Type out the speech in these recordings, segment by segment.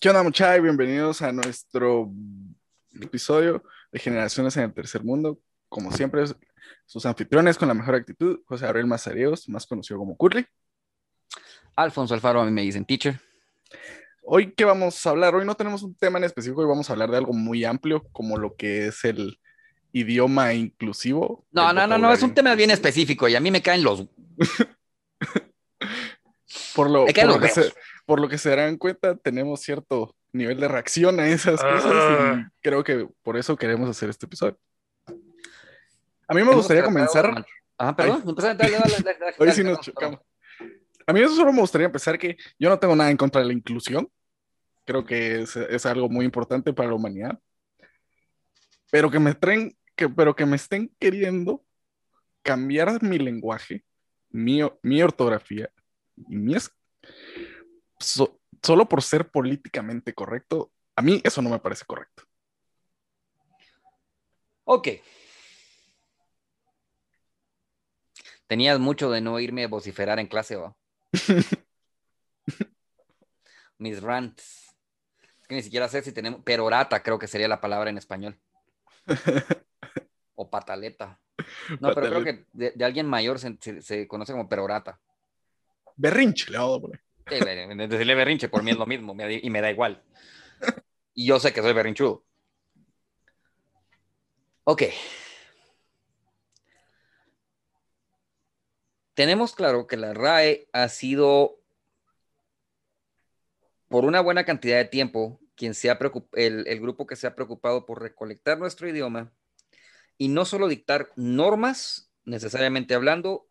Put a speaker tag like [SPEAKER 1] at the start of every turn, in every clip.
[SPEAKER 1] ¿Qué onda, muchachos? Bienvenidos a nuestro episodio de Generaciones en el Tercer Mundo. Como siempre, sus anfitriones con la mejor actitud, José Gabriel Mazareos, más conocido como Curly.
[SPEAKER 2] Alfonso Alfaro, a mí me dicen teacher.
[SPEAKER 1] Hoy, ¿qué vamos a hablar? Hoy no tenemos un tema en específico, hoy vamos a hablar de algo muy amplio, como lo que es el idioma inclusivo.
[SPEAKER 2] No, no, no, no, es un tema bien específico y a mí me caen los...
[SPEAKER 1] por lo, por lo que se, por lo que se darán cuenta, tenemos cierto nivel de reacción a esas
[SPEAKER 2] Ah.
[SPEAKER 1] cosas y creo que por eso queremos hacer este episodio. A mí me gustaría comenzar.
[SPEAKER 2] Ah, perdón. dale,
[SPEAKER 1] Hoy sí nos chocamos. A mí eso solo me gustaría empezar que yo no tengo nada en contra de la inclusión. Creo que es, es algo muy importante para la humanidad. Pero que me traen, que, pero que me estén queriendo cambiar mi lenguaje, mi, mi ortografía y mi so- solo por ser políticamente correcto, a mí eso no me parece correcto.
[SPEAKER 2] Ok. Tenías mucho de no oírme vociferar en clase, ¿va? Mis rants. Es que ni siquiera sé si tenemos... Perorata creo que sería la palabra en español. O pataleta. No, pero creo que de, de alguien mayor se, se- se conoce como perorata.
[SPEAKER 1] Berrinche, le vamos a poner.
[SPEAKER 2] Decirle berrinche por mí es lo mismo y me da igual. Y yo sé que soy berrinchudo. Ok. Tenemos claro que la RAE ha sido, por una buena cantidad de tiempo, quien se ha el, el grupo que se ha preocupado por recolectar nuestro idioma y no solo dictar normas, necesariamente hablando,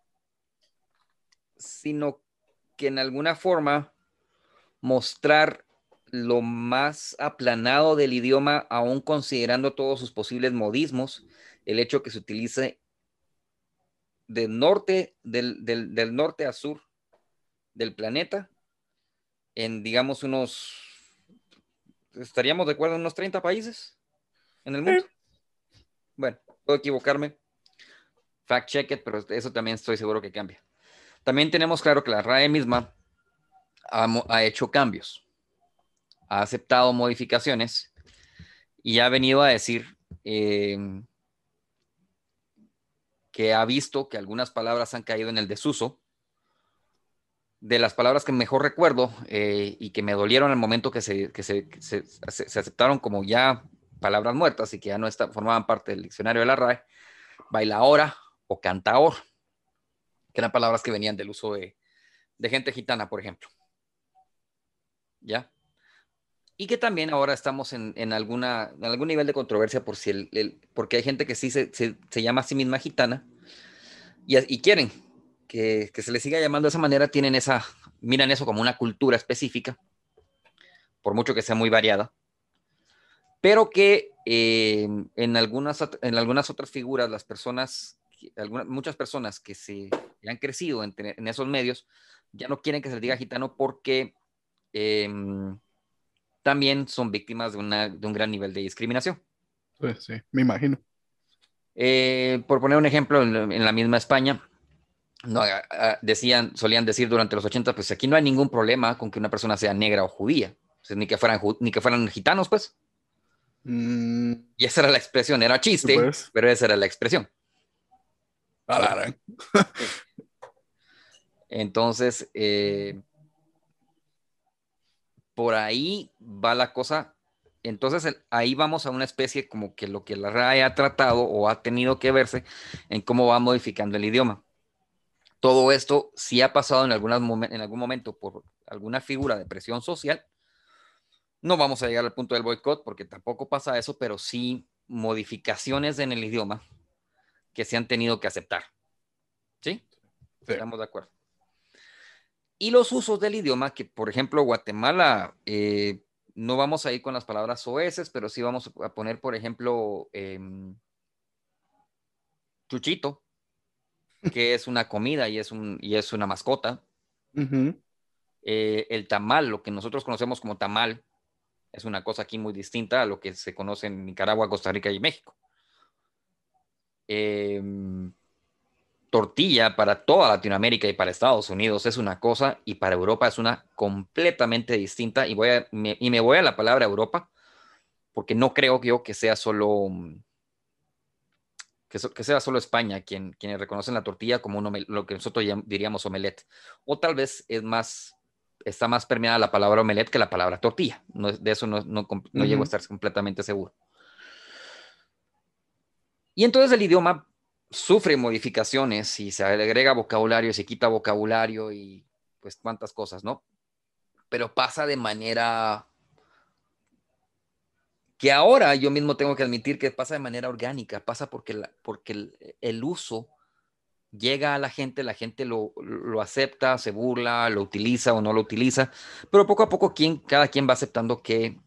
[SPEAKER 2] sino que en alguna forma mostrar lo más aplanado del idioma, aún considerando todos sus posibles modismos, el hecho que se utilice de norte, del, del- del norte a sur del planeta, en digamos unos, estaríamos de acuerdo en unos 30 países en el mundo. Bueno, puedo equivocarme. Fact check it, pero eso también estoy seguro que cambia. También tenemos claro que la RAE misma ha, hecho cambios, ha aceptado modificaciones y ha venido a decir eh, que ha visto que algunas palabras han caído en el desuso. De las palabras que mejor recuerdo eh, y que me dolieron al momento que, se, que se- se aceptaron como ya palabras muertas y que ya no está- formaban parte del diccionario de la RAE, bailaora o cantaor, que eran palabras que venían del uso de, gente gitana, por ejemplo. ¿Ya? Y que también ahora estamos en, en alguna, en algún nivel de controversia por si el, porque hay gente que sí se, se- llama a sí misma gitana y, y quieren que, que se les siga llamando de esa manera, tienen esa, miran eso como una cultura específica, por mucho que sea muy variada, pero que eh, en, algunas, en algunas otras figuras, las personas, algunas, muchas personas que se que han crecido en, tener- en esos medios, ya no quieren que se les diga gitano porque em, también son víctimas de, una- de un gran nivel de discriminación.
[SPEAKER 1] Sí, me imagino.
[SPEAKER 2] Eh, por poner un ejemplo, en, la- en la misma España, no, decían, solían decir durante los 80, pues aquí no hay ningún problema con que una persona sea negra o judía, Pues, ni, que fueran, ni que fueran gitanos, pues.
[SPEAKER 1] Mm,
[SPEAKER 2] Y esa era la expresión, era chiste,
[SPEAKER 1] pues.
[SPEAKER 2] pero esa era la expresión. Entonces, eh, por ahí va la cosa. Entonces, ahí vamos a una especie como que lo que la RAE ha tratado o ha tenido que verse en cómo va modificando el idioma. Todo esto sí ha pasado en, algunas en algún momento por alguna figura de presión social. No vamos a llegar al punto del boicot porque tampoco pasa eso, pero sí modificaciones en el idioma que se han tenido que aceptar. ¿Sí?
[SPEAKER 1] Sí.
[SPEAKER 2] Estamos de acuerdo. Y los usos del idioma, que por ejemplo Guatemala, eh, no vamos a ir con las palabras oeces, pero sí vamos a poner, por ejemplo, em, chuchito, que es una comida y es, un, y es una mascota. Eh, el tamal, lo que nosotros conocemos como tamal, es una cosa aquí muy distinta a lo que se conoce en Nicaragua, Costa Rica y México. Em, tortilla para toda Latinoamérica y para Estados Unidos es una cosa y para Europa es una completamente distinta. Y, voy a, me, y me voy a la palabra Europa porque no creo yo que sea solo que, que sea solo España quien, quienes reconocen la tortilla como un lo que nosotros diríamos omelette. O tal vez es más, está más permeada la palabra omelette que la palabra tortilla. No, de eso no, no, no llego a estar completamente seguro. Y entonces el idioma sufre modificaciones y se agrega vocabulario, se quita vocabulario y pues cuántas cosas, ¿no? Pero pasa de manera que ahora yo mismo tengo que admitir que pasa de manera orgánica, pasa porque, porque el, uso llega a la gente, la gente lo, acepta, se burla, lo utiliza o no lo utiliza, pero poco a poco quien, cada quien va aceptando que,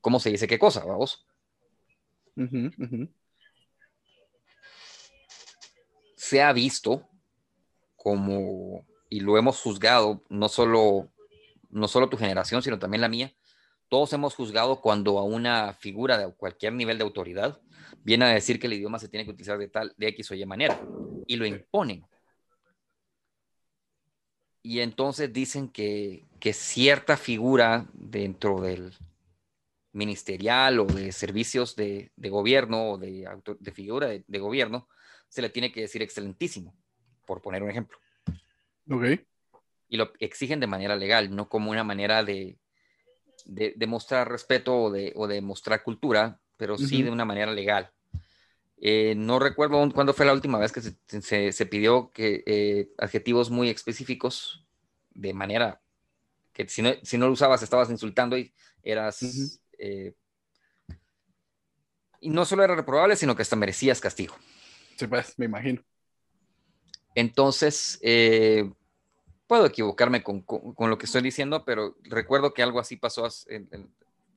[SPEAKER 2] cómo se dice qué cosa, vamos. Se ha visto como, y lo hemos juzgado, no solo, no solo tu generación, sino también la mía, todos hemos juzgado cuando a una figura de cualquier nivel de autoridad viene a decir que el idioma se tiene que utilizar de tal, de X o Y manera, y lo imponen. Y entonces dicen que, cierta figura dentro del ministerial o de servicios de, gobierno o de, de figura de, de, gobierno se le tiene que decir excelentísimo, por poner un ejemplo.
[SPEAKER 1] Ok.
[SPEAKER 2] Y lo exigen de manera legal, no como una manera de, de, mostrar respeto o de, o de, mostrar cultura, pero sí de una manera legal. Eh, no recuerdo cuándo fue la última vez que se, se, pidió que eh, adjetivos muy específicos de manera que si no, si no lo usabas estabas insultando y eras... Eh, y no solo era reprobable, sino que hasta merecías castigo.
[SPEAKER 1] Sí, pues, me imagino.
[SPEAKER 2] Entonces, puedo equivocarme con, con, lo que estoy diciendo, pero recuerdo que algo así pasó en,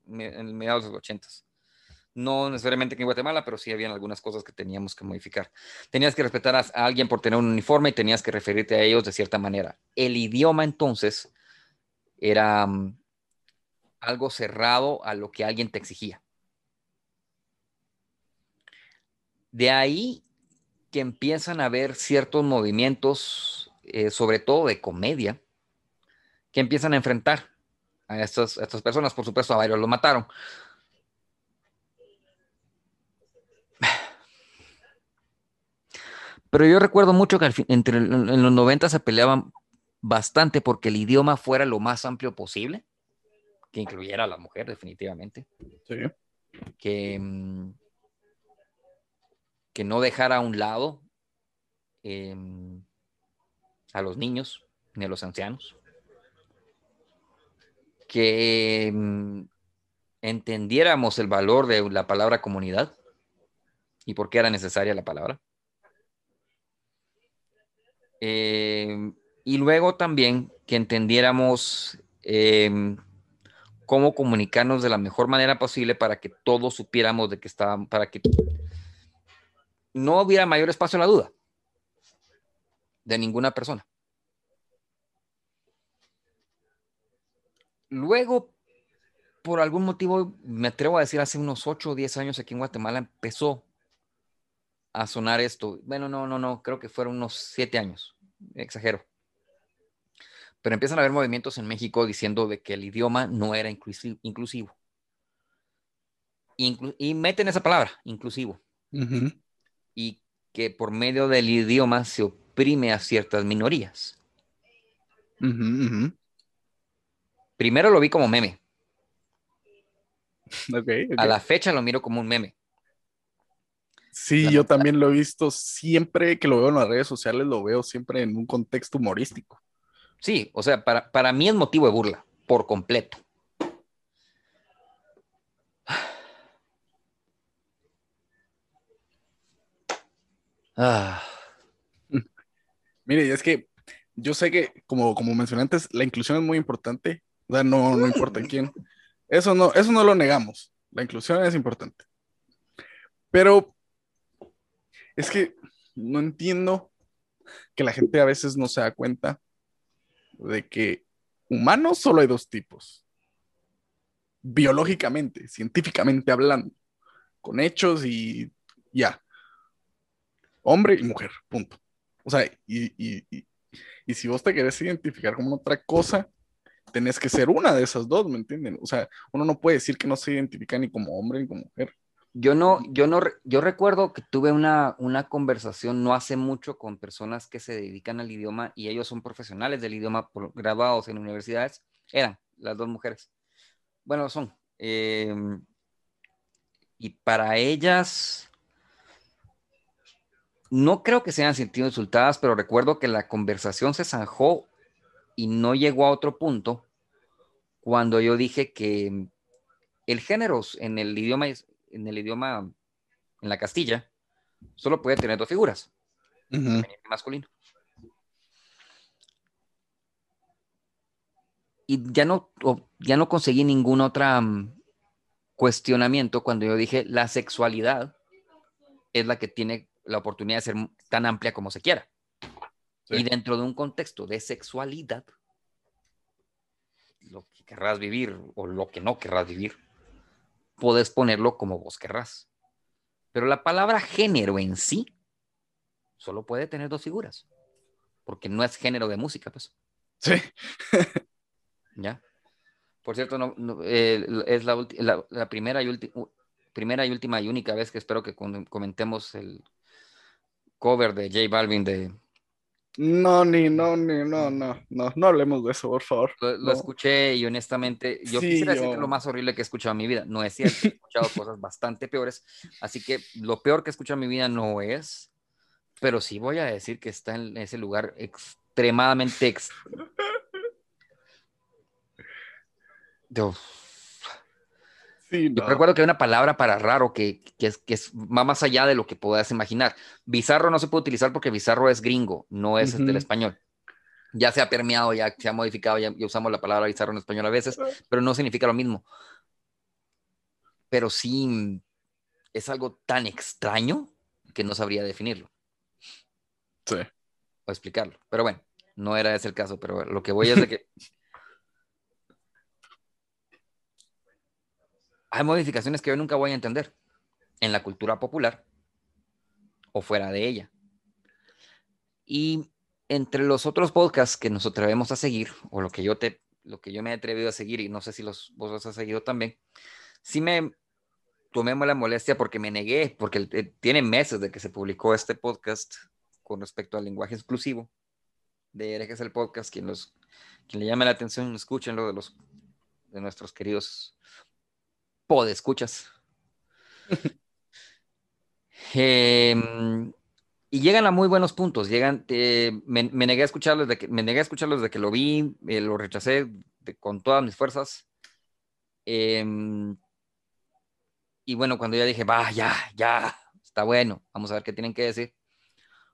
[SPEAKER 2] en, mediados de los ochentas. No necesariamente en Guatemala, pero sí habían algunas cosas que teníamos que modificar. Tenías que respetar a, alguien por tener un uniforme y tenías que referirte a ellos de cierta manera. El idioma entonces era um, algo cerrado a lo que alguien te exigía. De ahí que empiezan a haber ciertos movimientos eh, sobre todo de comedia, que empiezan a enfrentar a estas, estas personas. Por supuesto, a varios lo mataron. Pero yo recuerdo mucho que entre, en los 90 se peleaban bastante porque el idioma fuera lo más amplio posible, que incluyera a la mujer definitivamente. Que, mm, que no dejara a un lado em, a los niños ni a los ancianos, que mm, entendiéramos el valor de la palabra comunidad y por qué era necesaria la palabra. Em, y luego también que entendiéramos em, cómo comunicarnos de la mejor manera posible para que todos supiéramos de que estaban, para que no hubiera mayor espacio a la duda de ninguna persona. Luego, por algún motivo, me atrevo a decir, hace unos 8 o 10 años aquí en Guatemala empezó a sonar esto. Bueno, no, no, no, creo que fueron unos 7 años, exagero. Pero empiezan a haber movimientos en México diciendo de que el idioma no era inclusivo. y meten esa palabra, inclusivo. Y que por medio del idioma se oprime a ciertas minorías. Primero lo vi como meme. A la fecha lo miro como un meme.
[SPEAKER 1] Sí, yo también lo he visto siempre que lo veo en las redes sociales, lo veo siempre en un contexto humorístico.
[SPEAKER 2] Sí, o sea, para, para mí es motivo de burla, por completo.
[SPEAKER 1] Ah. Mire, es que yo sé que, como, como mencioné antes, la inclusión es muy importante. O sea, no, no importa quién. Eso no, eso no lo negamos. La inclusión es importante. Pero es que no entiendo que la gente a veces no se da cuenta de que humanos solo hay dos tipos. Biológicamente, científicamente hablando, con hechos y ya. Hombre y mujer, punto. O sea, y, y, y, y si vos te querés identificar como otra cosa, tenés que ser una de esas dos, ¿me entienden? O sea, uno no puede decir que no se identifica ni como hombre ni como mujer.
[SPEAKER 2] Yo no, yo no, yo recuerdo que tuve una, una conversación no hace mucho con personas que se dedican al idioma y ellos son profesionales del idioma graduados en universidades. Eran las dos mujeres. Bueno, son. Em, y para ellas, no creo que se hayan sentido insultadas, pero recuerdo que la conversación se zanjó y no llegó a otro punto cuando yo dije que el género en el idioma, en el idioma, en la Castilla, solo puede tener dos figuras, masculino. Y ya no, ya no conseguí ningún otro mm, cuestionamiento cuando yo dije la sexualidad es la que tiene la oportunidad de ser tan amplia como se quiera. Y dentro de un contexto de sexualidad, lo que querrás vivir o lo que no querrás vivir, puedes ponerlo como vos querrás. Pero la palabra género en sí solo puede tener dos figuras, porque no es género de música, pues.
[SPEAKER 1] Sí.
[SPEAKER 2] ¿Ya? Por cierto, no, eh, es la, la, primera, y primera y última y única vez que espero que comentemos el cover de J Balvin de
[SPEAKER 1] no, ni, no, ni, no, no, no, no hablemos de eso, por favor.
[SPEAKER 2] Lo, escuché y honestamente, yo quisiera decir que lo más horrible que he escuchado en mi vida. No es cierto, he escuchado cosas bastante peores. Así que lo peor que he escuchado en mi vida no es, pero sí voy a decir que está en ese lugar extremadamente. Ex... recuerdo que hay una palabra para raro que, es, que es va más allá de lo que puedas imaginar. Bizarro no se puede utilizar porque bizarro es gringo, no es del español. Ya se ha permeado, ya se ha modificado, ya, usamos la palabra bizarro en español a veces, pero no significa lo mismo. Pero sí es algo tan extraño que no sabría definirlo.
[SPEAKER 1] Sí.
[SPEAKER 2] O explicarlo. Pero bueno, no era ese el caso, pero lo que voy es de que hay modificaciones que yo nunca voy a entender en la cultura popular o fuera de ella. Y entre los otros podcasts que nos atrevemos a seguir, o lo que yo te, lo que yo me he atrevido a seguir, y no sé si los, vos los has seguido también, sí me tomé la molestia porque me negué, porque eh, tiene meses de que se publicó este podcast con respecto al lenguaje exclusivo de que es el podcast, quien, los, quien le llame la atención, escúchenlo de los de nuestros queridos escuchas em, y llegan a muy buenos puntos. Llegan, me, negué a escucharlos de que me negué a escucharlos de que lo vi, eh, lo rechacé con todas mis fuerzas. Em, y bueno, cuando ya dije, va, ya, ya, está bueno, vamos a ver qué tienen que decir.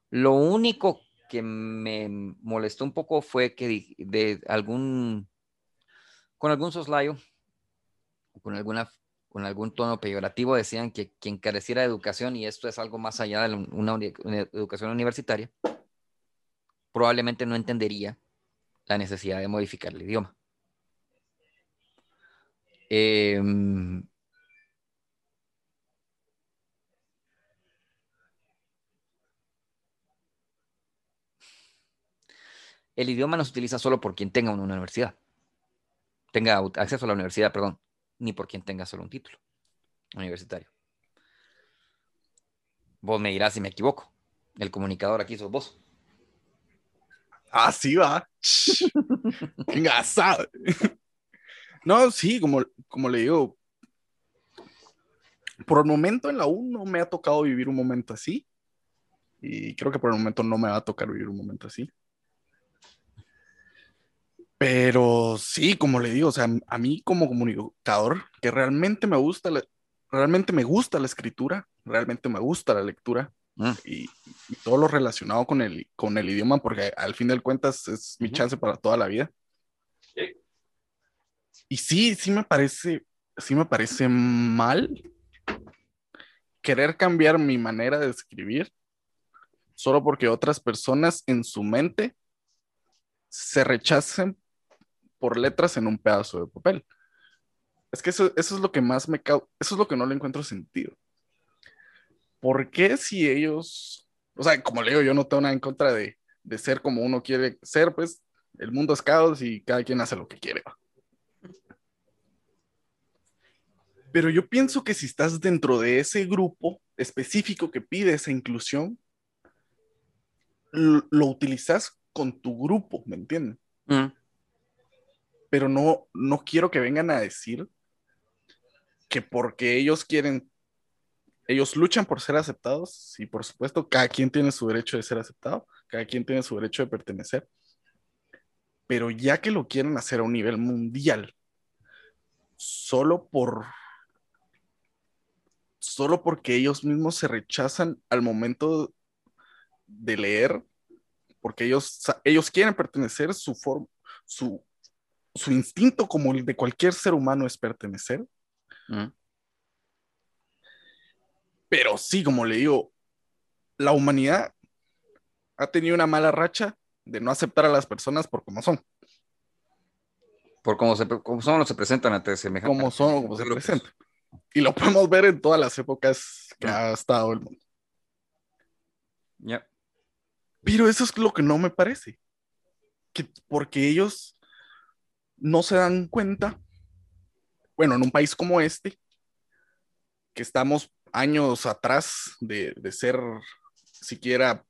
[SPEAKER 2] Lo único que me molestó un poco fue que de algún, con algún soslayo, con alguna con algún tono peyorativo decían que quien careciera de educación, y esto es algo más allá de una, educación universitaria, probablemente no entendería la necesidad de modificar el idioma. Em, el idioma no se utiliza solo por quien tenga una universidad, tenga acceso a la universidad, perdón ni por quien tenga solo un título universitario. Vos me dirás si me equivoco. El comunicador aquí sos vos.
[SPEAKER 1] Ah, sí, va. Engasado. no, sí, como, como le digo, por el momento en la U no me ha tocado vivir un momento así. Y creo que por el momento no me va a tocar vivir un momento así. Pero sí, como le digo, o sea, a mí como comunicador, que realmente me gusta, la, realmente me gusta la escritura, realmente me gusta la lectura mm. y, todo lo relacionado con el, con el idioma, porque al fin de cuentas es mi chance para toda la vida. Y sí, sí me parece, sí me parece mal querer cambiar mi manera de escribir solo porque otras personas en su mente se rechacen por letras en un pedazo de papel. Es que eso, es lo que más me causa, eso es lo que no le encuentro sentido. ¿Por qué si ellos O sea, como le digo, yo no tengo nada en contra de, de ser como uno quiere ser, pues el mundo es caos y cada quien hace lo que quiere. Pero yo pienso que si estás dentro de ese grupo específico que pide esa inclusión, lo, utilizas con tu grupo, ¿me entienden? Mm. Pero no, no quiero que vengan a decir que porque ellos quieren, ellos luchan por ser aceptados, y por supuesto, cada quien tiene su derecho de ser aceptado, cada quien tiene su derecho de pertenecer, pero ya que lo quieren hacer a un nivel mundial, solo por solo porque ellos mismos se rechazan al momento de leer, porque ellos, ellos quieren pertenecer, su, forma, su, su instinto como el de cualquier ser humano es pertenecer. Mm. Pero sí, como le digo, la humanidad ha tenido una mala racha de no aceptar a las personas por como son.
[SPEAKER 2] Por cómo, se, como son o se presentan ante
[SPEAKER 1] semejante. Como son o como se presentan. Y lo podemos ver en todas las épocas que ha estado el mundo.
[SPEAKER 2] Ya.
[SPEAKER 1] Pero eso es lo que no me parece. Que porque ellos no se dan cuenta, bueno, en un país como este, que estamos años atrás de, de ser siquiera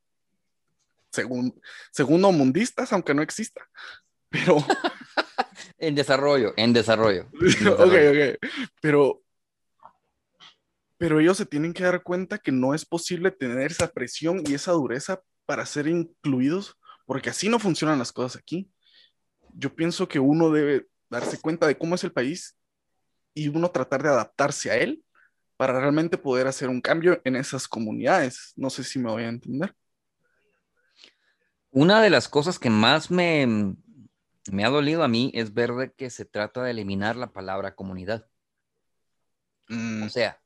[SPEAKER 1] segundo mundistas, aunque no exista. Pero.
[SPEAKER 2] en desarrollo, en desarrollo.
[SPEAKER 1] ok, ok. Pero. Pero ellos se tienen que dar cuenta que no es posible tener esa presión y esa dureza para ser incluidos, porque así no funcionan las cosas aquí. Yo pienso que uno debe darse cuenta de cómo es el país y uno tratar de adaptarse a él para realmente poder hacer un cambio en esas comunidades. No sé si me voy a entender.
[SPEAKER 2] Una de las cosas que más me, me ha dolido a mí es ver que se trata de eliminar la palabra comunidad. Mm. O sea,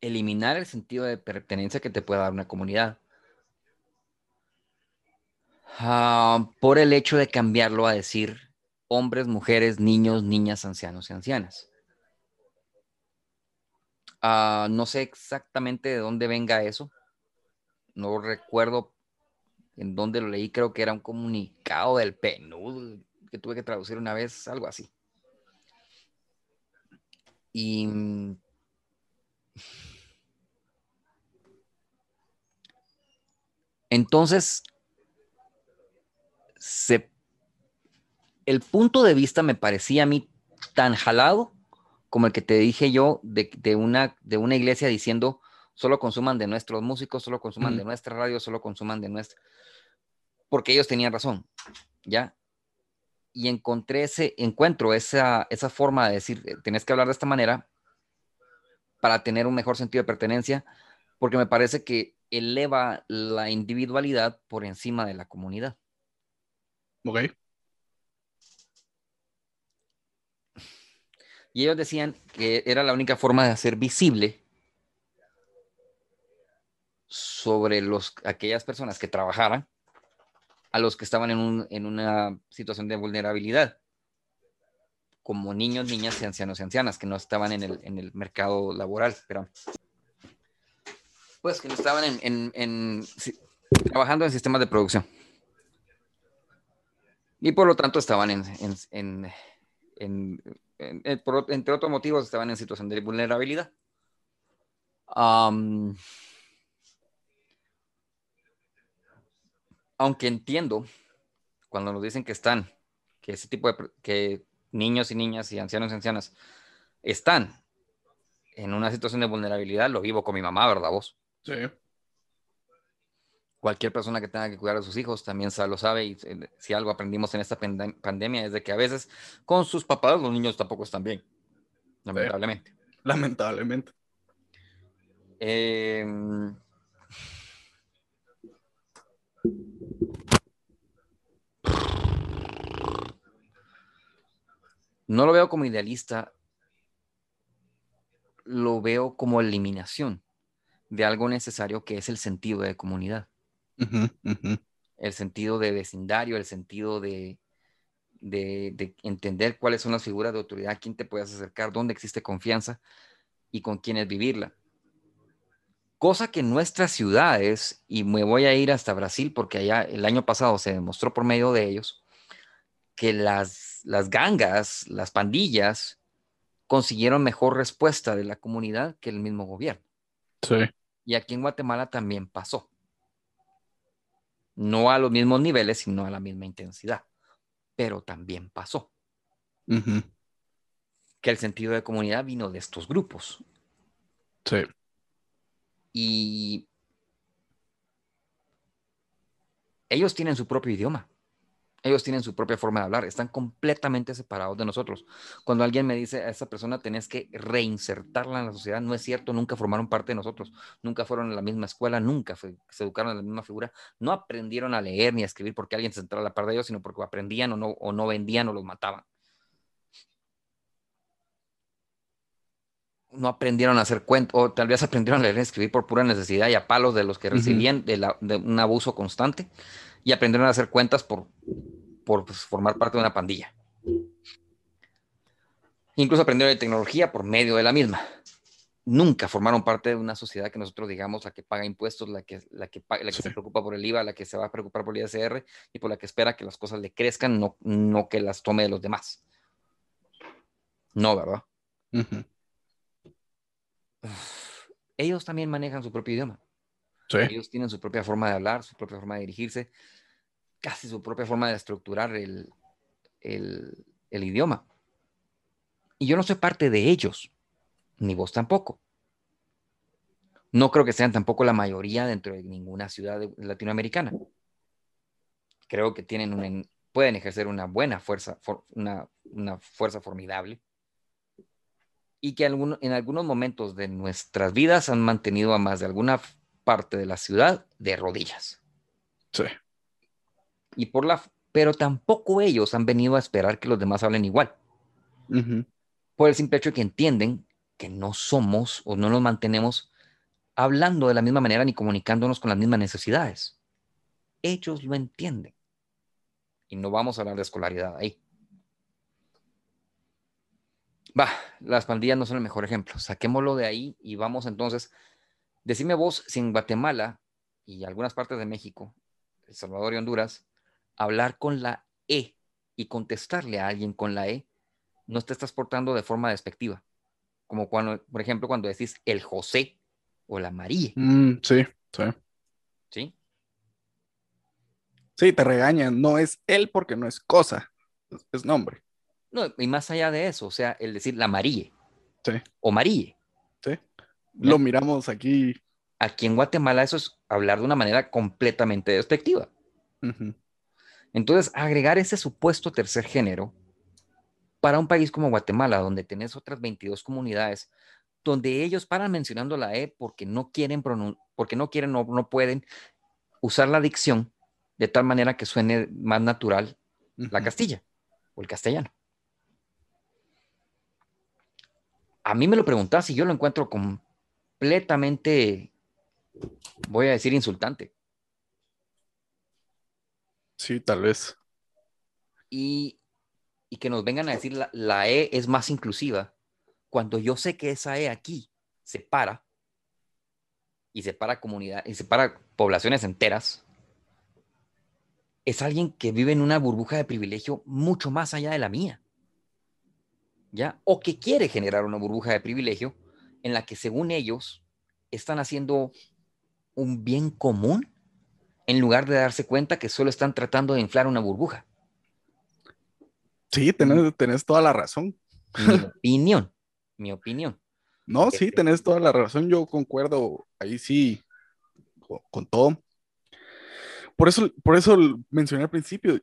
[SPEAKER 2] eliminar el sentido de pertenencia que te puede dar una comunidad. Ah, por el hecho de cambiarlo a decir hombres, mujeres, niños, niñas, ancianos y ancianas. Ah, no sé exactamente de dónde venga eso. No recuerdo en donde lo leí, creo que era un comunicado del PNUD que tuve que traducir una vez, algo así. Y entonces, el punto de vista me parecía a mí tan jalado como el que te dije yo de, una, de una iglesia diciendo, solo consuman de nuestros músicos, solo consuman de nuestra radio, solo consuman de nuestra porque ellos tenían razón, ¿ya? Y encontré ese, encuentro esa, esa forma de decir, eh, tenés que hablar de esta manera para tener un mejor sentido de pertenencia, porque me parece que eleva la individualidad por encima de la comunidad.
[SPEAKER 1] Ok.
[SPEAKER 2] Y ellos decían que era la única forma de hacer visible sobre los, aquellas personas que trabajaran a los que estaban en, una situación de vulnerabilidad, como niños, niñas y ancianos y ancianas que no estaban en el, mercado laboral, pero pues que no estaban en, trabajando en sistemas de producción. Y por lo tanto estaban en, entre otros motivos, estaban en situación de vulnerabilidad aunque entiendo cuando nos dicen que están, que ese tipo de que niños y niñas y ancianos y ancianas están en una situación de vulnerabilidad, lo vivo con mi mamá, ¿verdad vos?
[SPEAKER 1] Sí.
[SPEAKER 2] Cualquier persona que tenga que cuidar a sus hijos también lo sabe y si algo aprendimos en esta pandemia es de que a veces con sus papás los niños tampoco están bien, lamentablemente.
[SPEAKER 1] Lamentablemente.
[SPEAKER 2] Eh, no lo veo como idealista, lo veo como eliminación de algo necesario que es el sentido de comunidad. El sentido de vecindario, el sentido de, de, entender cuáles son las figuras de autoridad, quién te puedes acercar, dónde existe confianza y con quiénes vivirla. Cosa que en nuestras ciudades, y me voy a ir hasta Brasil porque allá el año pasado se demostró por medio de ellos, que las, las gangas, las pandillas, consiguieron mejor respuesta de la comunidad que el mismo gobierno.
[SPEAKER 1] Sí.
[SPEAKER 2] Y aquí en Guatemala también pasó. No a los mismos niveles, sino a la misma intensidad. Pero también pasó. Que el sentido de comunidad vino de estos grupos.
[SPEAKER 1] Sí.
[SPEAKER 2] Y ellos tienen su propio idioma. Ellos tienen su propia forma de hablar. Están completamente separados de nosotros. Cuando alguien me dice a esa persona tenés que reinsertarla en la sociedad, no es cierto. Nunca formaron parte de nosotros. Nunca fueron a la misma escuela. Nunca fue- se educaron en la misma figura. No aprendieron a leer ni a escribir porque alguien se sentara a la par de ellos, sino porque aprendían o no, o no vendían o los mataban. no aprendieron a hacer cuentos, o tal vez aprendieron a leer y escribir por pura necesidad y a palos de los que recibían de, la- de un abuso constante, y aprendieron a hacer cuentas por, por pues, formar parte de una pandilla. Incluso aprendieron de tecnología por medio de la misma. Nunca formaron parte de una sociedad que nosotros digamos la que paga impuestos, la que, la que, la que
[SPEAKER 1] Sí.
[SPEAKER 2] se preocupa por el IVA, la que se va a preocupar por el ISR y por la que espera que las cosas le crezcan, no, no que las tome de los demás. No, ¿verdad? Ellos también manejan su propio idioma.
[SPEAKER 1] Sí.
[SPEAKER 2] Ellos tienen su propia forma de hablar, su propia forma de dirigirse, casi su propia forma de estructurar el, el- el idioma. Y yo no soy parte de ellos, ni vos tampoco. No creo que sean tampoco la mayoría dentro de ninguna ciudad de- latinoamericana. Creo que tienen pueden ejercer una buena fuerza, for- una, una fuerza formidable. Y que alguno- en algunos momentos de nuestras vidas han mantenido a más de alguna parte de la ciudad de rodillas.
[SPEAKER 1] Sí.
[SPEAKER 2] Y por la, pero tampoco ellos han venido a esperar que los demás hablen igual. Por el simple hecho de que entienden que no somos o no nos mantenemos hablando de la misma manera ni comunicándonos con las mismas necesidades. Ellos lo entienden. Y no vamos a hablar de escolaridad ahí. Va, las pandillas no son el mejor ejemplo. Saquémoslo de ahí y vamos entonces. Decime vos si en Guatemala y algunas partes de México, El Salvador y Honduras, hablar con la E y contestarle a alguien con la E no te estás portando de forma despectiva. Como cuando, por ejemplo, cuando decís el José o la María,
[SPEAKER 1] Mm, sí, sí.
[SPEAKER 2] ¿sí?
[SPEAKER 1] Sí, te regañan. No es él porque no es cosa. Es, nombre.
[SPEAKER 2] No, y más allá de eso, o sea, el decir la María
[SPEAKER 1] Sí,
[SPEAKER 2] o María.
[SPEAKER 1] Lo miramos aquí.
[SPEAKER 2] Aquí en Guatemala eso es hablar de una manera completamente despectiva. Entonces, agregar ese supuesto tercer género para un país como Guatemala, donde tenés otras 22 comunidades, donde ellos paran mencionando la E porque no quieren, porque no quieren o no pueden usar la dicción de tal manera que suene más natural la castilla o el castellano. A mí me lo preguntás y yo lo encuentro completamente, voy a decir, insultante.
[SPEAKER 1] Sí, tal vez.
[SPEAKER 2] y, y que nos vengan a decir la, la E es más inclusiva, cuando yo sé que esa E aquí separa y separa comunidad y separa poblaciones enteras, es alguien que vive en una burbuja de privilegio mucho más allá de la mía. ¿Ya? O que quiere generar una burbuja de privilegio en la que según ellos están haciendo un bien común en lugar de darse cuenta que solo están tratando de inflar una burbuja.
[SPEAKER 1] Sí, tenés, tenés toda la razón.
[SPEAKER 2] Mi opinión, mi opinión.
[SPEAKER 1] No, sí,
[SPEAKER 2] Este-
[SPEAKER 1] tenés toda la razón. Yo concuerdo ahí sí con, todo. Por eso, por eso mencioné al principio.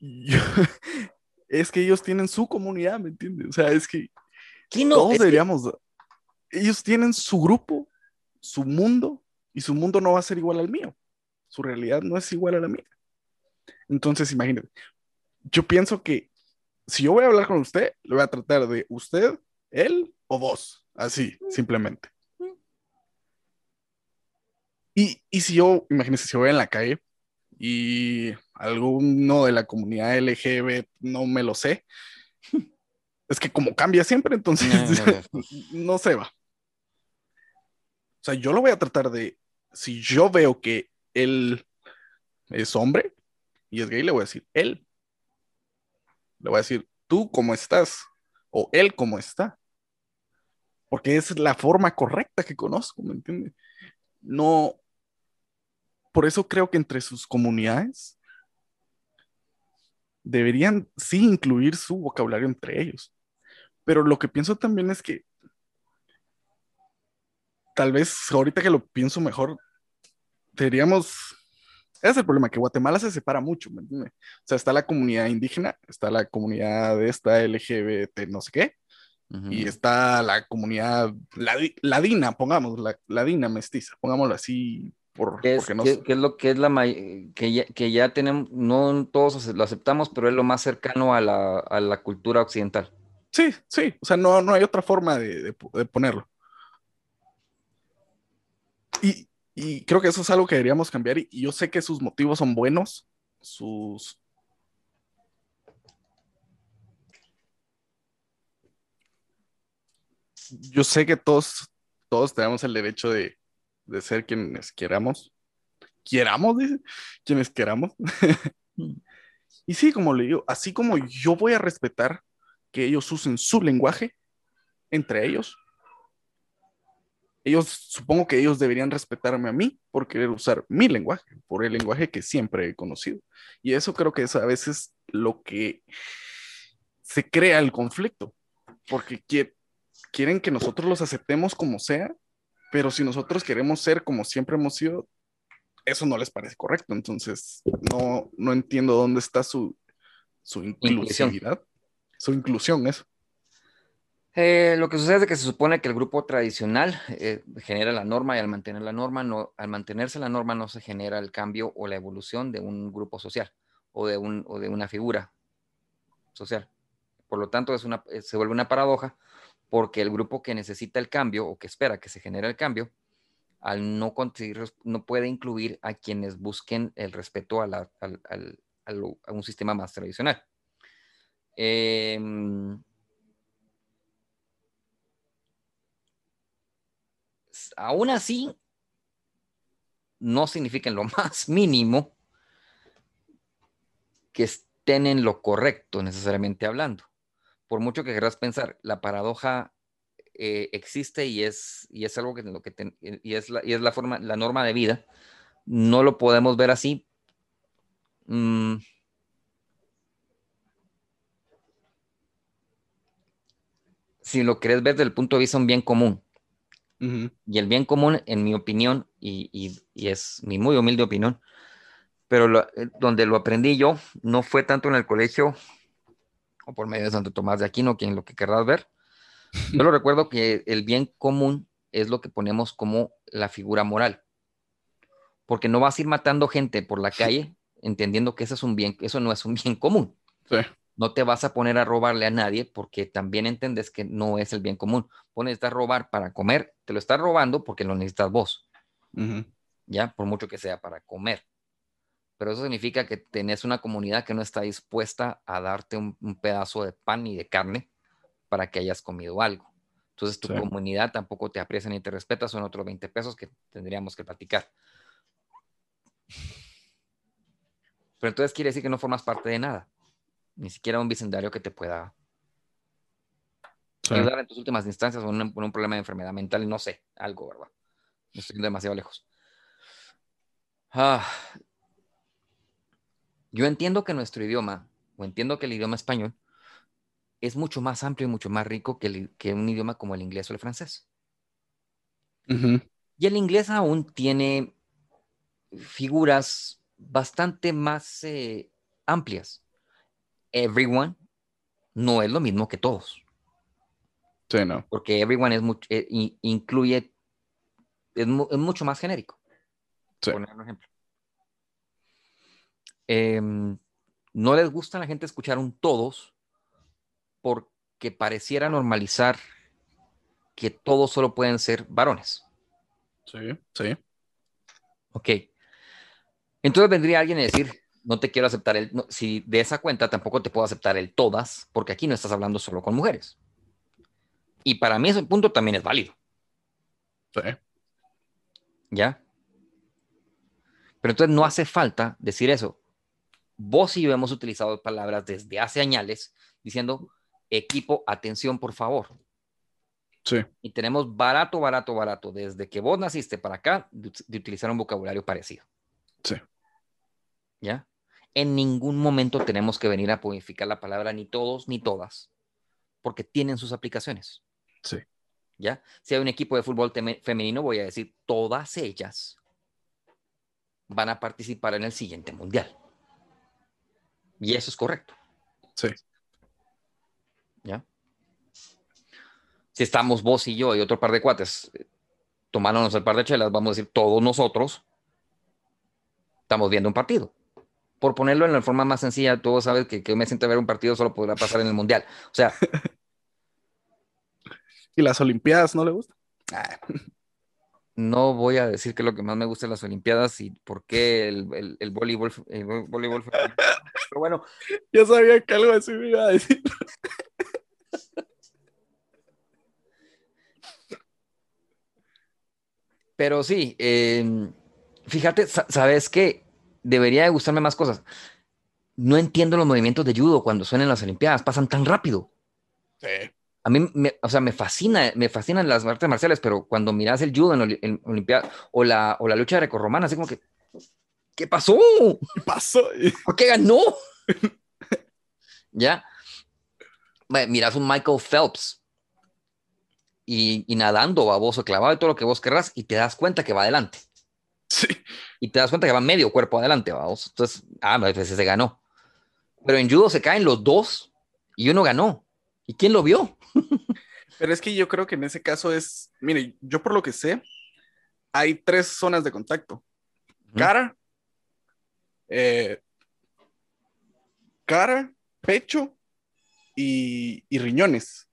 [SPEAKER 1] yo- es que ellos tienen su comunidad, ¿me entiendes? O sea, es que
[SPEAKER 2] ¿Qué no?
[SPEAKER 1] todos
[SPEAKER 2] Es que-
[SPEAKER 1] deberíamos. Ellos tienen su grupo, su mundo, y su mundo no va a ser igual al mío. Su realidad no es igual a la mía. Entonces, imagínate. Yo pienso que si yo voy a hablar con usted, le voy a tratar de usted, él o vos. Así, simplemente. Y, y si yo, imagínense, si voy en la calle y alguno de la comunidad LGBT no me lo sé, es que como cambia siempre, entonces
[SPEAKER 2] No, no,
[SPEAKER 1] no se va. Sea, yo lo voy a tratar de, si yo veo que él es hombre y es gay, le voy a decir él. Le voy a decir, tú cómo estás o él cómo está. Porque es la forma correcta que conozco, ¿me entiendes? No, por eso creo que entre sus comunidades deberían sí incluir su vocabulario entre ellos. Pero lo que pienso también es que tal vez ahorita que lo pienso mejor, deberíamos... Ese es el problema, que Guatemala se separa mucho, ¿me entiendes? O sea, está la comunidad indígena, está la comunidad de esta LGBT, no sé qué, y está la comunidad ladina, pongamos, la ladina mestiza, pongámoslo así, por,
[SPEAKER 2] ¿Qué es, porque es lo que es la que ya, que ya tenemos, no todos lo aceptamos, pero es lo más cercano a la, a la cultura occidental.
[SPEAKER 1] Sí, sí, o sea, no, no hay otra forma de, de, ponerlo. Y, creo que eso es algo que deberíamos cambiar y, yo sé que sus motivos son buenos, sus... Yo sé que todos, todos tenemos el derecho de, de ser quienes queramos. Quieramos, dice, quienes queramos. y sí, como le digo, así como yo voy a respetar que ellos usen su lenguaje entre ellos. Ellos, supongo que ellos deberían respetarme a mí por querer usar mi lenguaje, por el lenguaje que siempre he conocido. Y eso creo que es a veces lo que se crea el conflicto, porque quieren que nosotros los aceptemos como sea, pero si nosotros queremos ser como siempre hemos sido, eso no les parece correcto. Entonces, no, no entiendo dónde está su, su inclusividad su inclusión, eso.
[SPEAKER 2] Eh, lo que sucede es que se supone que el grupo tradicional eh, genera la norma y al mantener la norma, no, al mantenerse la norma no se genera el cambio o la evolución de un grupo social o de, un, o de una figura social. Por lo tanto, es una, eh, se vuelve una paradoja porque el grupo que necesita el cambio o que espera que se genere el cambio, al no conseguir, no puede incluir a quienes busquen el respeto a, la, a un sistema más tradicional. Em, aún así, no significa en lo más mínimo que estén en lo correcto necesariamente hablando. Por mucho que querrás pensar, la paradoja eh, existe y es, y es algo que, lo que y es, la, y es la forma, la norma de vida. No lo podemos ver así. Mm, si lo querés ver desde el punto de vista un bien común. Y el bien común, en mi opinión, y, es mi muy humilde opinión, pero eh, donde lo aprendí yo, no fue tanto en el colegio o por medio de Santo Tomás de Aquino, quien lo que querrás ver. Yo lo recuerdo que el bien común es lo que ponemos como la figura moral. Porque no vas a ir matando gente por la calle entendiendo que eso es un bien, eso no es un bien común. Sí no te vas a poner a robarle a nadie porque también entiendes que no es el bien común. Pones a robar para comer, te lo estás robando porque lo necesitas vos. Ya, por mucho que sea para comer. Pero eso significa que tenés una comunidad que no está dispuesta a darte un, pedazo de pan y de carne para que hayas comido algo. Entonces tu comunidad tampoco te aprecia ni te respeta, son otros 20 pesos que tendríamos que platicar. Pero entonces quiere decir que no formas parte de nada ni siquiera un vecindario que te pueda ayudar en tus últimas instancias con un, un, problema de enfermedad mental, no sé, algo, ¿verdad? No estoy demasiado lejos. Ah, yo entiendo que nuestro idioma, o entiendo que el idioma español, es mucho más amplio y mucho más rico que, que un idioma como el inglés o el francés. Y el inglés aún tiene figuras bastante más eh, amplias everyone no es lo mismo que todos.
[SPEAKER 1] Sí, no.
[SPEAKER 2] Porque everyone es mucho, eh, incluye, es, mucho más genérico. Sí. Poner un ejemplo. Em, no les gusta a la gente escuchar un todos porque pareciera normalizar que todos solo pueden ser varones.
[SPEAKER 1] Sí, sí.
[SPEAKER 2] Ok. Entonces vendría alguien a decir, no te quiero aceptar el, si de esa cuenta tampoco te puedo aceptar el todas, porque aquí no estás hablando solo con mujeres. Y para mí ese punto también es válido. Sí. ¿Ya? Pero entonces no hace falta decir eso. Vos y yo hemos utilizado palabras desde hace años diciendo, equipo, atención, por favor.
[SPEAKER 1] Sí.
[SPEAKER 2] Y tenemos barato, barato, barato, desde que vos naciste para acá, de, de utilizar un vocabulario parecido.
[SPEAKER 1] Sí.
[SPEAKER 2] ¿Ya? En ningún momento tenemos que venir a modificar la palabra ni todos ni todas, porque tienen sus aplicaciones.
[SPEAKER 1] Sí.
[SPEAKER 2] ¿Ya? Si hay un equipo de fútbol femenino, voy a decir, todas ellas van a participar en el siguiente mundial. Y eso es correcto.
[SPEAKER 1] Sí.
[SPEAKER 2] ¿Ya? Si estamos vos y yo y otro par de cuates eh, tomándonos el par de chelas, vamos a decir todos nosotros, estamos viendo un partido. Por ponerlo en la forma más sencilla, todos sabes que que me siento a ver un partido solo podrá pasar en el mundial. O sea,
[SPEAKER 1] ¿Y las Olimpiadas no le gustan? Ah,
[SPEAKER 2] no voy a decir que lo que más me gusta de las Olimpiadas y por qué el, el- el voleibol, el voleibol. Pero bueno,
[SPEAKER 1] yo sabía que algo así me iba a decir.
[SPEAKER 2] Pero sí, eh, fíjate, sa- ¿sabes qué? Debería de gustarme más cosas. No entiendo los movimientos de judo cuando suenan las Olimpiadas, pasan tan rápido.
[SPEAKER 1] Sí.
[SPEAKER 2] A mí, me, o sea, me fascina, me fascinan las artes marciales, pero cuando miras el judo en, en Olimpiadas o la, o la lucha grecorromana, así como que, ¿qué pasó?
[SPEAKER 1] ¿Qué pasó?
[SPEAKER 2] ¿Por qué ganó? ¿Ya? Bueno, Miras un Michael Phelps y, y nadando, baboso, clavado y todo lo que vos querrás, y te das cuenta que va adelante.
[SPEAKER 1] Sí.
[SPEAKER 2] y te das cuenta que va medio cuerpo adelante, vamos. Entonces, ah, pues se ganó. Pero en judo se caen los dos y uno ganó. ¿Y quién lo vio?
[SPEAKER 1] Pero es que yo creo que en ese caso es, mire, yo por lo que sé, hay tres zonas de contacto. Cara, eh, cara, pecho y, y riñones.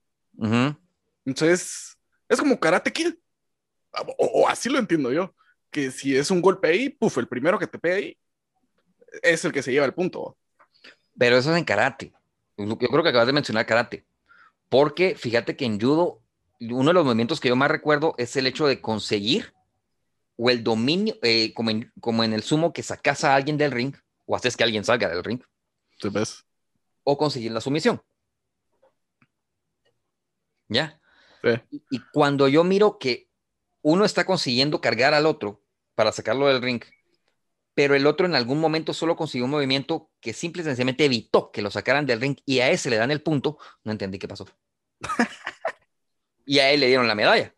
[SPEAKER 1] Entonces, es como karate kid. O, o así lo entiendo yo. Que si es un golpe ahí, puf, el primero que te pega ahí es el que se lleva el punto.
[SPEAKER 2] Pero eso es en karate. Yo creo que acabas de mencionar karate. Porque fíjate que en judo, uno de los movimientos que yo más recuerdo es el hecho de conseguir o el dominio, eh, como, en, como en el sumo que sacas a alguien del ring o haces que alguien salga del ring
[SPEAKER 1] ¿Te ves?
[SPEAKER 2] o conseguir la sumisión. ¿Ya?
[SPEAKER 1] Sí.
[SPEAKER 2] Y, y cuando yo miro que uno está consiguiendo cargar al otro para sacarlo del ring, pero el otro en algún momento solo consiguió un movimiento que simple y sencillamente evitó que lo sacaran del ring y a ese le dan el punto, no entendí qué pasó. y a él le dieron la medalla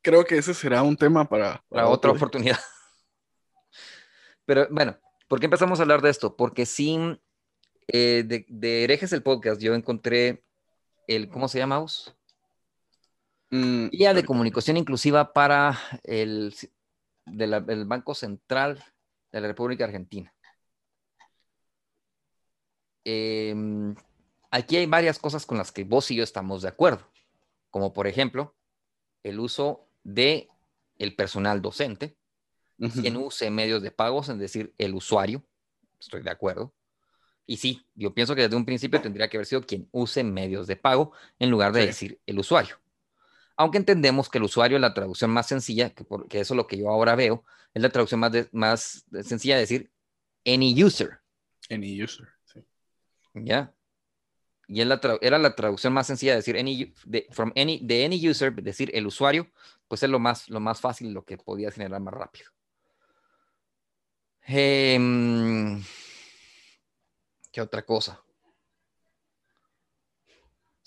[SPEAKER 1] Creo que ese será un tema para,
[SPEAKER 2] para otra oportunidad. Pero bueno, ¿por qué empezamos a hablar de esto? Porque sin eh, de, de herejes el podcast yo encontré el, ¿cómo se llama? vos?
[SPEAKER 1] Mm,
[SPEAKER 2] Guía de comunicación inclusiva para el, de la- el Banco Central de la República Argentina. Em, aquí hay varias cosas con las que vos y yo estamos de acuerdo, como por ejemplo el uso de el personal docente, quien use medios de pagos, es decir, el usuario. Estoy de acuerdo. Y sí, yo pienso que desde un principio tendría que haber sido quien use medios de pago en lugar de
[SPEAKER 1] Sí.
[SPEAKER 2] decir el usuario. Aunque entendemos que el usuario es la traducción más sencilla, que, por- que eso es lo que yo ahora veo, es la traducción más, de- más sencilla de decir any user,
[SPEAKER 1] Any user. sí.
[SPEAKER 2] ¿ya? Y la era la traducción más sencilla de decir any, de, from any, de any user, decir el usuario, pues es lo más, lo más fácil, lo que podía generar más rápido. Em, ¿Qué otra cosa?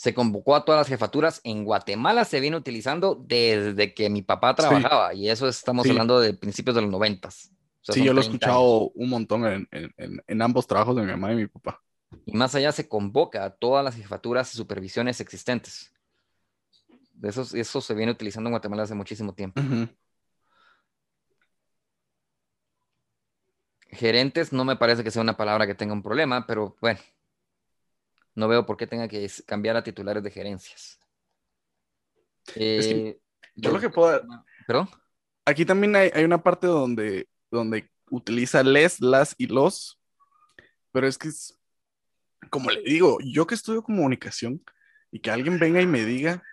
[SPEAKER 2] Se convocó a todas las jefaturas. En Guatemala se viene utilizando desde que mi papá trabajaba, y eso estamos
[SPEAKER 1] Sí.
[SPEAKER 2] hablando de principios de los noventas. O sea,
[SPEAKER 1] Sí, yo lo he
[SPEAKER 2] 30
[SPEAKER 1] escuchado un montón en, en- en- en ambos trabajos de mi mamá y mi papá.
[SPEAKER 2] Y más allá se convoca a todas las jefaturas y supervisiones existentes. De esos, eso se viene utilizando en Guatemala hace muchísimo tiempo. Gerentes no me parece que sea una palabra que tenga un problema, pero bueno, no veo por qué tenga que cambiar a titulares de gerencias.
[SPEAKER 1] Es que
[SPEAKER 2] Eh,
[SPEAKER 1] yo lo que puedo-
[SPEAKER 2] ¿Perdón?
[SPEAKER 1] Aquí también hay, hay una parte donde, donde utiliza les, las y los, pero es que es, como le digo, yo que estudio comunicación y que alguien venga y me diga,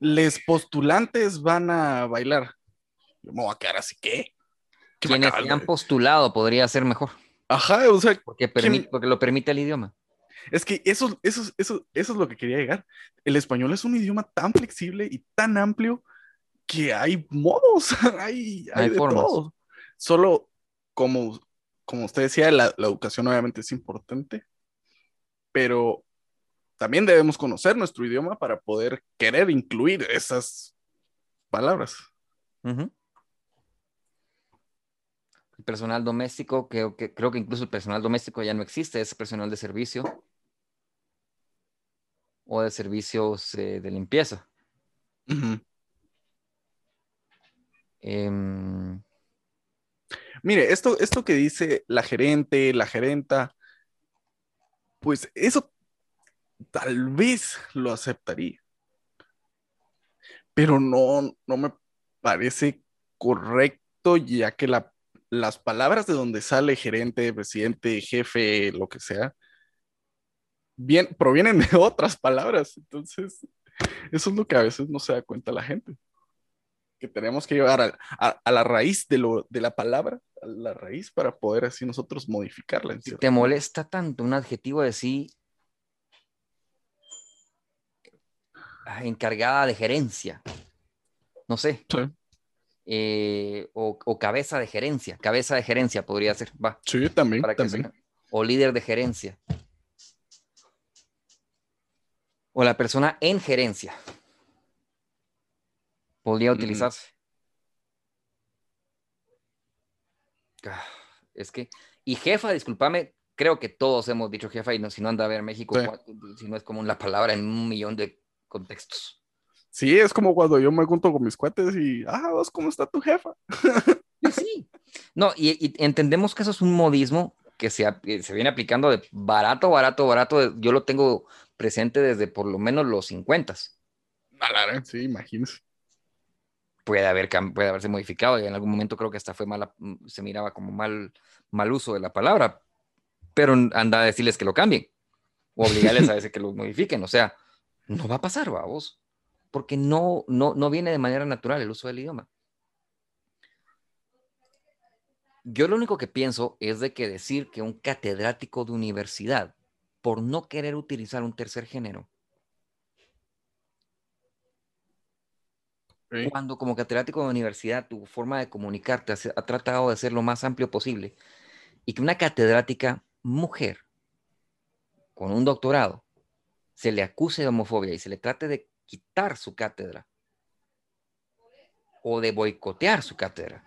[SPEAKER 1] les postulantes van a bailar. Yo me voy a quedar así, ¿qué? ¿Qué
[SPEAKER 2] Quienes se han postulado podría ser mejor,
[SPEAKER 1] Ajá, o sea,
[SPEAKER 2] porque,
[SPEAKER 1] ¿Quién-
[SPEAKER 2] permi- porque lo permite el idioma.
[SPEAKER 1] es que eso, eso, eso, eso es lo que quería llegar. El español es un idioma tan flexible y tan amplio que hay modos, hay, hay,
[SPEAKER 2] Hay
[SPEAKER 1] de
[SPEAKER 2] formas.
[SPEAKER 1] todo. Solo, como, como usted decía, la, la educación obviamente es importante, pero también debemos conocer nuestro idioma para poder querer incluir esas palabras.
[SPEAKER 2] Ujú. El personal doméstico, creo que, creo que incluso el personal doméstico ya no existe, es personal de servicio o de servicios eh, de limpieza. Em,
[SPEAKER 1] Mire, esto, esto que dice la gerente, la gerenta, pues eso tal vez lo aceptaría. Pero no, no me parece correcto, ya que la- las palabras de donde sale gerente, presidente, jefe, lo que sea, bien, provienen de otras palabras. Entonces, eso es lo que a veces no se da cuenta la gente. Que tenemos que llevar a, a- a la raíz de, lo, de la palabra, a la raíz para poder así nosotros modificarla. en
[SPEAKER 2] si
[SPEAKER 1] cierto
[SPEAKER 2] te molesta tanto un adjetivo de sí ah, encargada de gerencia, no sé,
[SPEAKER 1] Sí.
[SPEAKER 2] Eh, o, o cabeza de gerencia, cabeza de gerencia podría ser, va,
[SPEAKER 1] Sí, también,
[SPEAKER 2] para
[SPEAKER 1] también.
[SPEAKER 2] sea- o líder de gerencia, o la persona en gerencia, podría
[SPEAKER 1] Ujú.
[SPEAKER 2] utilizarse. Ah, Es que, y jefa, discúlpame, creo que todos hemos dicho jefa, y no, si no anda a ver México,
[SPEAKER 1] Sí.
[SPEAKER 2] si no es como la palabra en un millón de contextos.
[SPEAKER 1] Sí, es como cuando yo me junto con mis cuates y, ah, vos, ¿cómo está tu jefa?
[SPEAKER 2] Sí, sí. No, y, y entendemos que eso es un modismo que se, viene aplicando de barato, barato, barato. Yo lo tengo presente desde por lo menos los 50.
[SPEAKER 1] A la gran, sí, imagínese.
[SPEAKER 2] Puede, haber, puede haberse modificado y en algún momento creo que hasta fue mala, se miraba como mal, mal uso de la palabra. Pero anda a decirles que lo cambien o obligarles a decir que lo modifiquen. O sea, no va a pasar, vamos. Porque no, no, no viene de manera natural el uso del idioma. Yo lo único que pienso es de que decir que un catedrático de universidad, por no querer utilizar un tercer género, cuando como catedrático de universidad tu forma de comunicarte ha tratado de ser lo más amplio posible y que una catedrática mujer con un doctorado se le acuse de homofobia y se le trate de quitar su cátedra o de boicotear su cátedra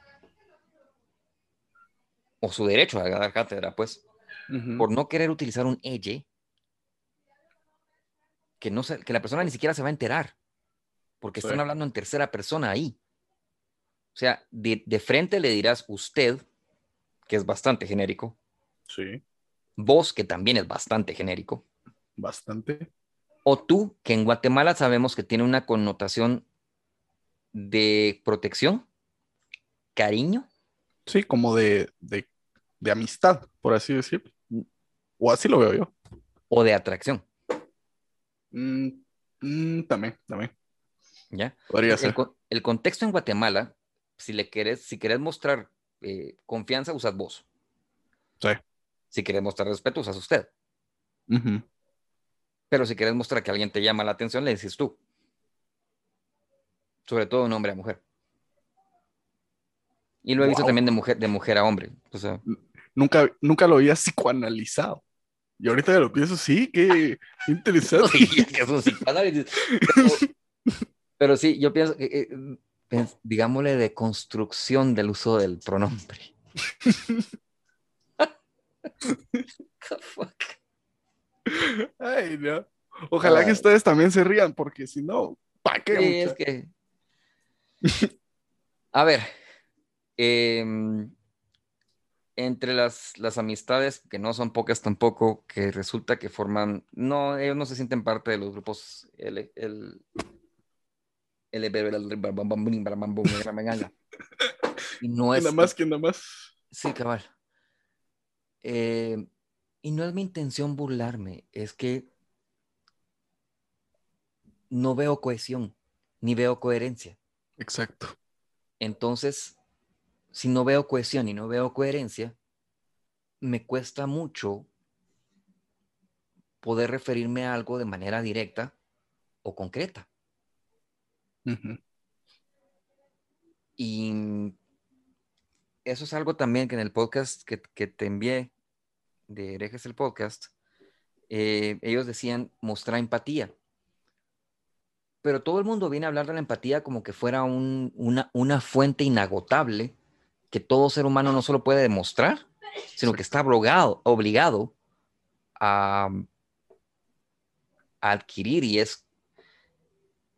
[SPEAKER 2] o su derecho a dar cátedra, pues, por no querer utilizar un ella que, no se- que la persona ni siquiera se va a enterar, porque
[SPEAKER 1] Sí.
[SPEAKER 2] están hablando en tercera persona ahí. O sea, de, de frente le dirás usted, que es bastante genérico,
[SPEAKER 1] Sí,
[SPEAKER 2] vos, que también es bastante genérico,
[SPEAKER 1] bastante.
[SPEAKER 2] O tú, que en Guatemala sabemos que tiene una connotación de protección, cariño,
[SPEAKER 1] Sí, como de, de, de amistad, por así decirlo. O así lo veo yo.
[SPEAKER 2] o de atracción,
[SPEAKER 1] Mm, mm, también, también.
[SPEAKER 2] ¿ya?
[SPEAKER 1] Podría
[SPEAKER 2] El,
[SPEAKER 1] ser.
[SPEAKER 2] el contexto en Guatemala, si le querés, si querés mostrar eh, confianza, usas vos.
[SPEAKER 1] Sí.
[SPEAKER 2] Si querés mostrar respeto, usas usted.
[SPEAKER 1] Ujú.
[SPEAKER 2] Pero si querés mostrar que alguien te llama la atención, le dices tú. Sobre todo un hombre a mujer. Y lo he visto
[SPEAKER 1] Wow.
[SPEAKER 2] también de mujer, de mujer a hombre. O sea,
[SPEAKER 1] Nunca, nunca lo había psicoanalizado. Y ahorita que lo pienso, sí, qué interesante.
[SPEAKER 2] que es un psicoanálisis. Pero, pero sí, yo pienso que, eh, pens- digámosle, de construcción del uso del pronombre.
[SPEAKER 1] Ay, no. Ojalá que ustedes también se rían, porque si no, ¿para qué?
[SPEAKER 2] Sí,
[SPEAKER 1] mucha?
[SPEAKER 2] es que. A ver. em, entre las, las amistades, que no son pocas tampoco, que resulta que forman. No, ellos no se sienten parte de los grupos. El, el, y no es.
[SPEAKER 1] ¿Quién nada más? ¿Quién nada más?
[SPEAKER 2] Sí, cabal. Eh, y no es mi intención burlarme, es que no veo cohesión, ni veo coherencia.
[SPEAKER 1] Exacto.
[SPEAKER 2] Entonces, si no veo cohesión y no veo coherencia, me cuesta mucho poder referirme a algo de manera directa o concreta. Y eso es algo también que en el podcast que, te envié de Herejes el Podcast, eh, ellos decían mostrar empatía. Pero todo el mundo viene a hablar de la empatía como que fuera una, una fuente inagotable que todo ser humano no solo puede demostrar, sino que está obligado, a, adquirir y es,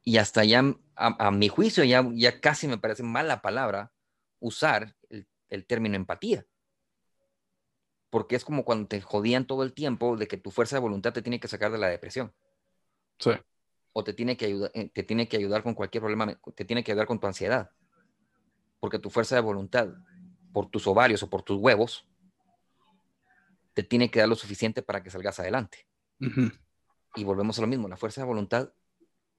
[SPEAKER 2] y hasta ya, a, mi juicio, ya, ya casi me parece mala palabra usar el, el término empatía. Porque es como cuando te jodían todo el tiempo de que tu fuerza de voluntad te tiene que sacar de la depresión.
[SPEAKER 1] Sí.
[SPEAKER 2] O te tiene que ayudar, eh, te tiene que ayudar con cualquier problema, te tiene que ayudar con tu ansiedad. Porque tu fuerza de voluntad, por tus ovarios o por tus huevos, te tiene que dar lo suficiente para que salgas adelante. Y volvemos a lo mismo, la fuerza de voluntad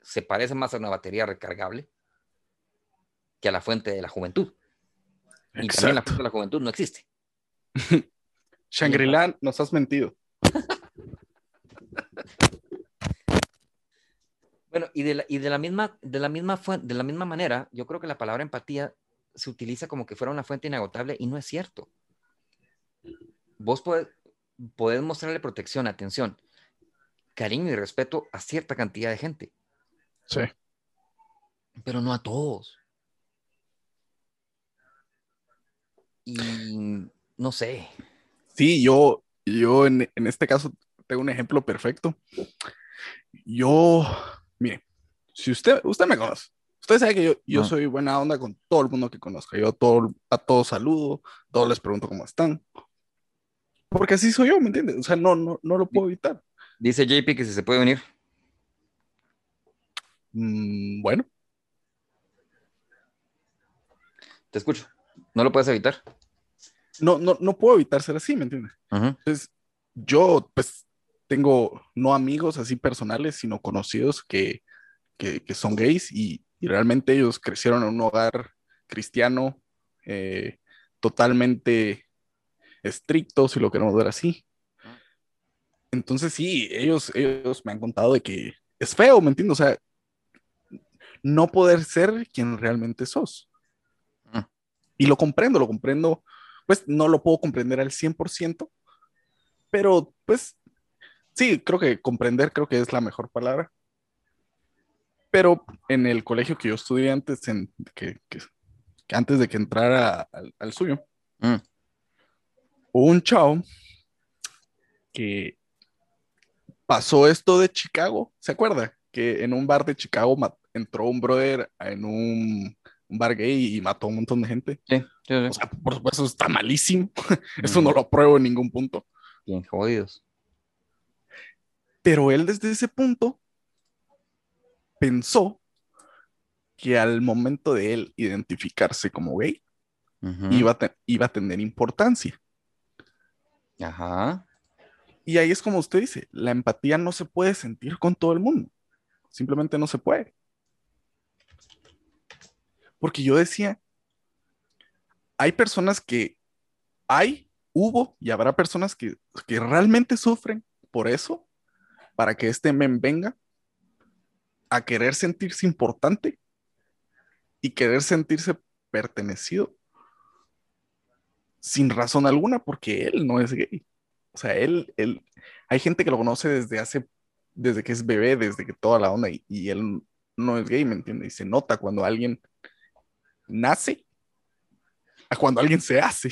[SPEAKER 2] se parece más a una batería recargable que a la fuente de la juventud. Y también la fuente de la juventud no existe.
[SPEAKER 1] Shangri-La, nos has mentido.
[SPEAKER 2] bueno, y de la, y de la misma, de la misma de la misma manera, yo creo que la palabra empatía se utiliza como que fuera una fuente inagotable y no es cierto. Vos podés, podés mostrarle protección, atención, cariño y respeto a cierta cantidad de gente.
[SPEAKER 1] Sí.
[SPEAKER 2] Pero no a todos. Y no sé.
[SPEAKER 1] Sí, yo, yo en, este caso tengo un ejemplo perfecto. Yo, mire, si usted, usted me conoce, usted sabe que yo, yo soy buena onda con todo el mundo que conozca. Yo todo, a todos saludo, todos les pregunto cómo están. Porque así soy yo, ¿me entiendes? O sea, no, no, no lo puedo evitar.
[SPEAKER 2] Dice JP que si se puede venir.
[SPEAKER 1] Mm, bueno.
[SPEAKER 2] Te escucho. ¿No lo puedes evitar?
[SPEAKER 1] No, no, no puedo evitar ser así, ¿me entiendes? Entonces, yo, pues, tengo no amigos así personales, sino conocidos que, que, son gays y, y, realmente ellos crecieron en un hogar cristiano eh, totalmente estrictos, si lo queremos ver así. Entonces sí, ellos, ellos me han contado de que es feo, ¿me entiendes? O sea, no poder ser quien realmente sos. Ah. Y lo comprendo, lo comprendo, pues no lo puedo comprender al 100%, pero pues sí, creo que comprender creo que es la mejor palabra. Pero en el colegio que yo estudié antes, en, que, antes de que entrara al, suyo, mm un chavo que pasó esto de Chicago, ¿se acuerda? Que en un bar de Chicago entró un brother en un, bar gay y mató a un montón de gente.
[SPEAKER 2] Sí, sí,
[SPEAKER 1] O sea, por supuesto, está malísimo. Eso no lo apruebo en ningún punto.
[SPEAKER 2] Bien jodidos.
[SPEAKER 1] Pero él desde ese punto pensó que al momento de él identificarse como gay, iba, iba a tener importancia.
[SPEAKER 2] Ajá.
[SPEAKER 1] Y ahí es como usted dice, la empatía no se puede sentir con todo el mundo. Simplemente no se puede. Porque yo decía, hay personas que hay, hubo y habrá personas que, que realmente sufren por eso, para que este men venga a querer sentirse importante y querer sentirse pertenecido sin razón alguna porque él no es gay. O sea, él, él, hay gente que lo conoce desde hace, desde que es bebé, desde que toda la onda, y, él no es gay, ¿me entiendes? Y se nota cuando alguien nace a cuando alguien se hace.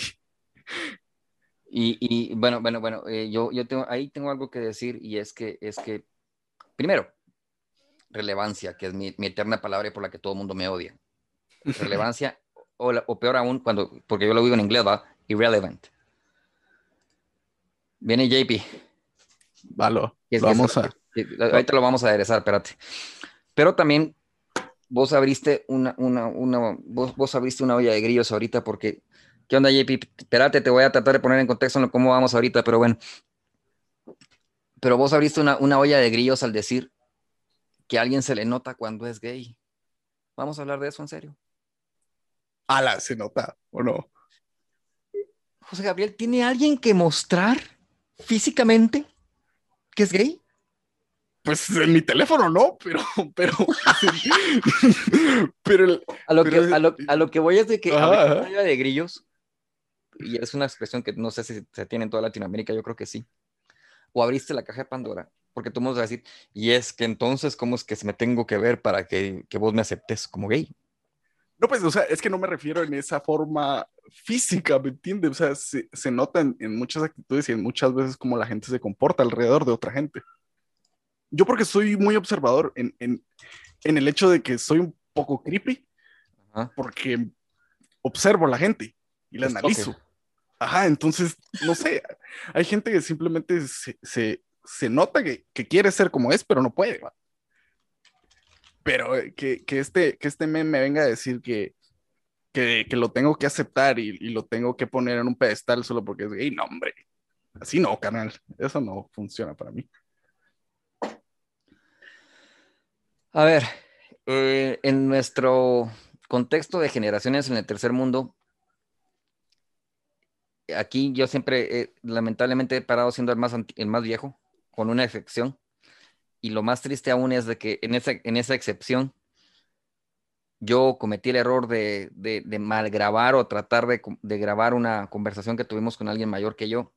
[SPEAKER 2] Y, y bueno, bueno, bueno, eh, yo, yo tengo, ahí tengo algo que decir y es que, es que, primero, relevancia, que es mi, mi eterna palabra por la que todo el mundo me odia. Relevancia, o, o, peor aún, cuando, porque yo lo digo en inglés, ¿va? irrelevant. Viene JP.
[SPEAKER 1] Valo, vamos a...
[SPEAKER 2] Ahorita lo vamos a aderezar, espérate. Pero también vos abriste una, una, una vos, vos, abriste una olla de grillos ahorita porque, ¿qué onda JP? Espérate, te voy a tratar de poner en contexto en cómo vamos ahorita, pero bueno. Pero vos abriste una, una olla de grillos al decir que a alguien se le nota cuando es gay. Vamos a hablar de eso en serio.
[SPEAKER 1] Ala, se nota, ¿o no?
[SPEAKER 2] José Gabriel, ¿tiene alguien que mostrar físicamente que es gay?
[SPEAKER 1] Pues en mi teléfono no, pero, pero, pero,
[SPEAKER 2] a, lo
[SPEAKER 1] pero-
[SPEAKER 2] que, a, lo, a lo que voy es de que
[SPEAKER 1] Ajá,
[SPEAKER 2] olla de grillos, y es una expresión que no sé si se tiene en toda Latinoamérica, yo creo que sí. O abriste la caja de Pandora, porque tú me vas a decir, y es que entonces, ¿cómo es que me tengo que ver para que, que vos me aceptes como gay?
[SPEAKER 1] no, pues, o sea, es que no me refiero en esa forma física, ¿me entiendes? O sea, se, se nota en, en muchas actitudes y en muchas veces cómo la gente se comporta alrededor de otra gente. Yo porque soy muy observador en, en, en el hecho de que soy un poco creepy,
[SPEAKER 2] Ajá.
[SPEAKER 1] porque observo a la gente y la analizo. Ajá, entonces, no sé, hay gente que simplemente se, se, se nota que, que quiere ser como es, pero no puede. ¿va? Pero eh, que, que, este, que este meme me venga a decir que, que, que lo tengo que aceptar y, y lo tengo que poner en un pedestal solo porque es gay, no, hombre. Así no, canal. Eso no funciona para mí.
[SPEAKER 2] A ver, eh, en nuestro contexto de generaciones en el tercer mundo, aquí yo siempre, eh, lamentablemente, he parado siendo el más, el más viejo, con una excepción. Y lo más triste aún es de que en esa, en esa excepción yo cometí el error de, de, de malgrabar o tratar de grabar una conversación que tuvimos con alguien mayor que yo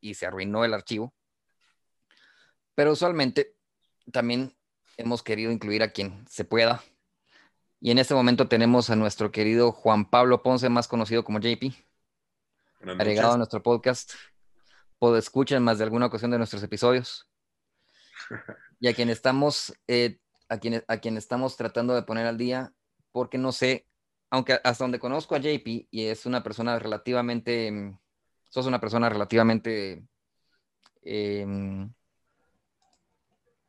[SPEAKER 2] y se arruinó el archivo. Pero usualmente también hemos querido incluir a quien se pueda. Y en este momento tenemos a nuestro querido Juan Pablo Ponce, más conocido como JP, agregado a nuestro podcast. Puedo escuchar en más de alguna ocasión de nuestros episodios. Y a quien estamos, eh, a, quien, a quien estamos tratando de poner al día, porque no sé, aunque hasta donde conozco a JP y es una persona relativamente, mm, sos una persona relativamente em,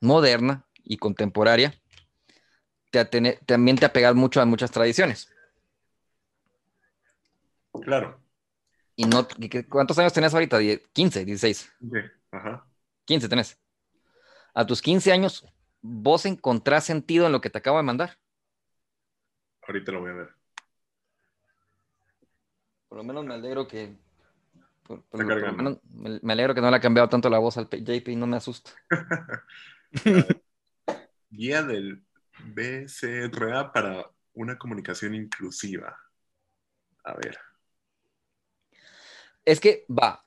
[SPEAKER 2] moderna y contemporánea, te atene- también te apegas mucho a muchas tradiciones.
[SPEAKER 3] Claro.
[SPEAKER 2] Y no, ¿y qué- ¿Cuántos años tenés ahorita? Die- 15, 16.
[SPEAKER 3] Sí, Ajá.
[SPEAKER 2] 15 tenés. A tus 15 años, vos encontrás sentido en lo que te acabo de mandar.
[SPEAKER 3] Ahorita lo voy a ver.
[SPEAKER 2] Por lo menos me alegro que. Por, por-
[SPEAKER 3] Está
[SPEAKER 2] por lo menos me, me alegro que no le ha cambiado tanto la voz al JP y no me asusta.
[SPEAKER 3] Guía del BCRA para una comunicación inclusiva. A ver.
[SPEAKER 2] Es que va,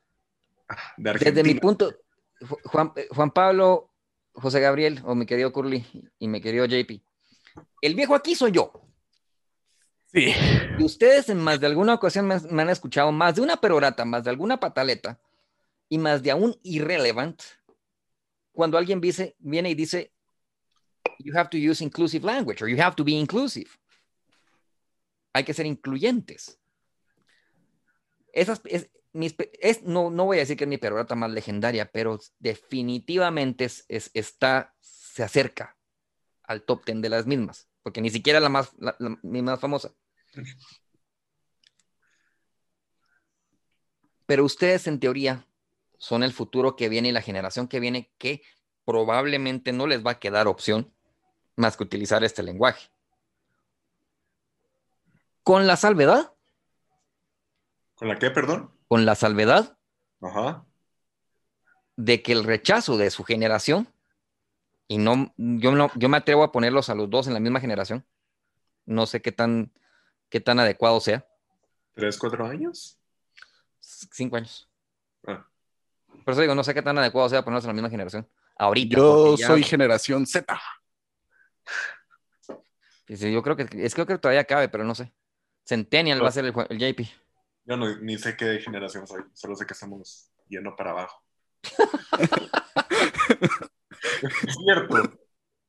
[SPEAKER 3] Ah, De
[SPEAKER 2] desde mi punto, Ju- Juan, eh, Juan Pablo, José Gabriel, o mi querido Curly y mi querido JP, el viejo aquí soy yo.
[SPEAKER 1] Sí.
[SPEAKER 2] Y ustedes en más de alguna ocasión me, me han escuchado más de una perorata, más de alguna pataleta y más de aún irrelevant cuando alguien dice, viene y dice, you have to use inclusive language or you have to be inclusive. Hay que ser incluyentes. Esas, es, mis es- no, no voy a decir que es mi perorata más legendaria, pero definitivamente es, es- está, se acerca al top 10 de las mismas, porque ni siquiera la más, la- la- más famosa. Pero ustedes en teoría son el futuro que viene y la generación que viene que probablemente no les va a quedar opción más que utilizar este lenguaje. Con la salvedad,
[SPEAKER 3] ¿Con la qué, perdón?
[SPEAKER 2] con la salvedad
[SPEAKER 3] Ajá.
[SPEAKER 2] de que el rechazo de su generación, y no, yo, no, yo me atrevo a ponerlos a los dos en la misma generación, no sé qué tan, qué tan adecuado sea,
[SPEAKER 3] ¿Tres, cuatro años?
[SPEAKER 2] cinco años.
[SPEAKER 3] Ah.
[SPEAKER 2] Por eso digo, no sé qué tan adecuado sea ponerlos en la misma generación. Ahorita.
[SPEAKER 1] Yo
[SPEAKER 2] ya-
[SPEAKER 1] soy generación Z.
[SPEAKER 2] Yo creo que es creo que todavía cabe, pero no sé. Centennial va a ser el, el JP.
[SPEAKER 3] Yo no, ni sé qué generación soy, solo sé que estamos yendo para abajo. es cierto.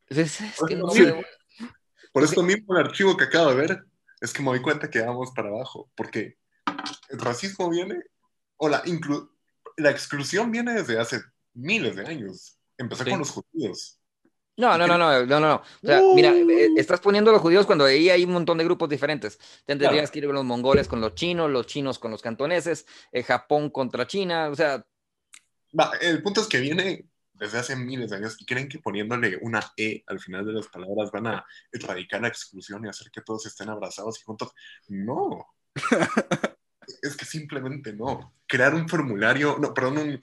[SPEAKER 2] Es, es que no
[SPEAKER 3] Sí.
[SPEAKER 2] sé,
[SPEAKER 3] Por esto mismo el archivo que acabo de ver es que me doy cuenta que vamos para abajo, porque el racismo viene, o la, inclu- la exclusión viene desde hace miles de años. Empezó
[SPEAKER 2] Sí.
[SPEAKER 3] con los judíos.
[SPEAKER 2] No, no, no, no, no, no, no. O sea,
[SPEAKER 1] Uh.
[SPEAKER 2] mira, eh, estás poniendo a los judíos cuando ahí hay un montón de grupos diferentes. Tendrías
[SPEAKER 3] Claro.
[SPEAKER 2] que ir con los mongoles con los chinos, los chinos con los cantoneses, eh, Japón contra China, o sea,
[SPEAKER 3] Va, el punto es que viene desde hace miles de años y creen que poniéndole una E al final de las palabras van a erradicar la exclusión y hacer que todos estén abrazados y juntos. No. es que simplemente no. Crear un formulario, no, perdón,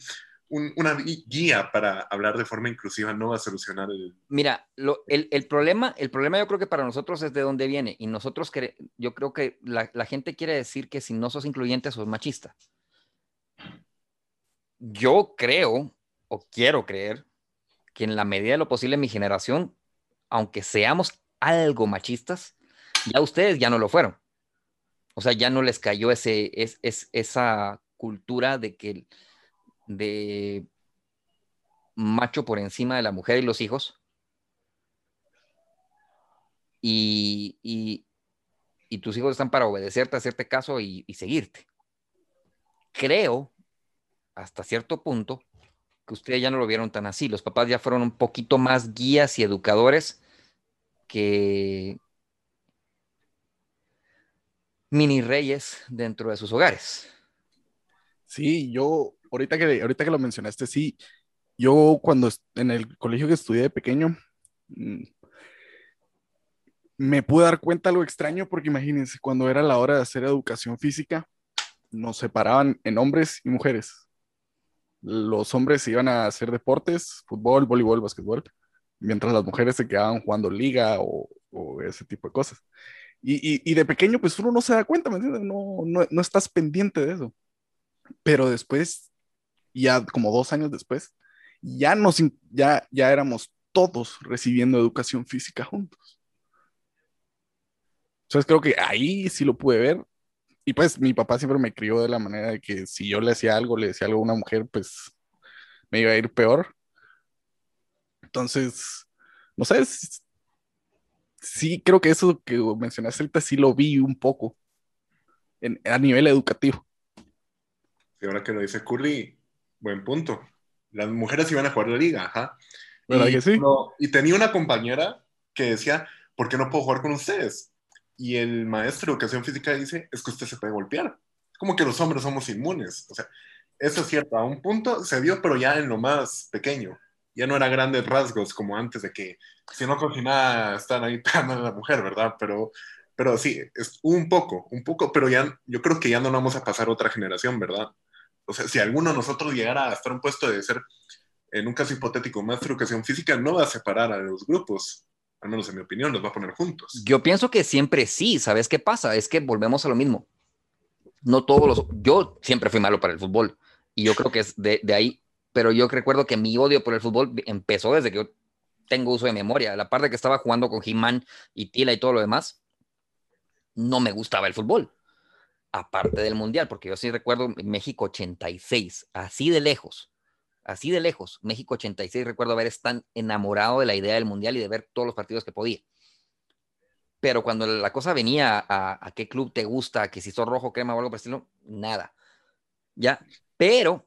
[SPEAKER 3] una guía para hablar de forma inclusiva no va a solucionar el...
[SPEAKER 2] Mira, el, problema, el problema yo creo que para nosotros es de dónde viene y nosotros, yo creo que la, la gente quiere decir que si no sos incluyente sos machista. Yo creo o quiero creer que en la medida de lo posible mi generación, aunque seamos algo machistas, ya ustedes ya no lo fueron. O sea, ya no les cayó ese, es, esa cultura de que de macho por encima de la mujer y los hijos. Y, y, tus hijos están para obedecerte, hacerte caso y seguirte. Creo, hasta cierto punto, que ustedes ya no lo vieron tan así. Los papás ya fueron un poquito más guías y educadores que mini reyes dentro de sus hogares.
[SPEAKER 1] Sí, yo, ahorita que, ahorita que lo mencionaste, sí, yo cuando en el colegio que estudié de pequeño, mm, me pude dar cuenta algo extraño porque imagínense, cuando era la hora de hacer educación física, nos separaban en hombres y mujeres los hombres iban a hacer deportes, fútbol, voleibol, básquetbol, mientras las mujeres se quedaban jugando liga o, ese tipo de cosas. Y, de pequeño, pues uno no se da cuenta, ¿me entiendes? No, no, estás pendiente de eso. Pero después, ya como dos años después, ya, nos, ya, ya éramos todos recibiendo educación física juntos. Entonces creo que ahí sí lo pude ver y pues mi papá siempre me crió de la manera de que si yo le hacía algo, le decía algo a una mujer, pues me iba a ir peor. Entonces, no sé, sí creo que eso que mencionaste ahorita sí lo vi un poco a nivel educativo.
[SPEAKER 3] Y ahora que lo dice Curly, buen punto. Las mujeres iban a jugar la liga, ajá.
[SPEAKER 1] ¿Verdad y, que sí?
[SPEAKER 3] y tenía una compañera que decía, ¿por qué no puedo jugar con ustedes? y el maestro de educación física dice, es que usted se puede golpear. Como que los hombres somos inmunes. O sea, eso es cierto, a un punto se vio, pero ya en lo más pequeño. Ya no era grandes rasgos como antes de que si no nada están ahí pegando a la mujer, ¿verdad? Pero, pero sí, es un poco, un poco, pero ya yo creo que ya no vamos a pasar otra generación, ¿verdad? O sea, si alguno de nosotros llegara a estar un puesto de ser, en un caso hipotético, maestro de educación física, no va a separar a los grupos al menos en mi opinión, los va a poner juntos.
[SPEAKER 2] Yo pienso que siempre sí, ¿sabes qué pasa? Es que volvemos a lo mismo. No todos los... Yo siempre fui malo para el fútbol y yo creo que es de, ahí, pero yo recuerdo que mi odio por el fútbol empezó desde que yo tengo uso de memoria. La parte que estaba jugando con He-Man y Tila y todo lo demás, no me gustaba el fútbol. Aparte del Mundial, porque yo sí recuerdo México 86, así de lejos así de lejos. México 86, recuerdo haber estado enamorado de la idea del mundial y de ver todos los partidos que podía. Pero cuando la cosa venía a, qué club te gusta, que si sos rojo, crema o algo por estilo, nada. Ya, pero,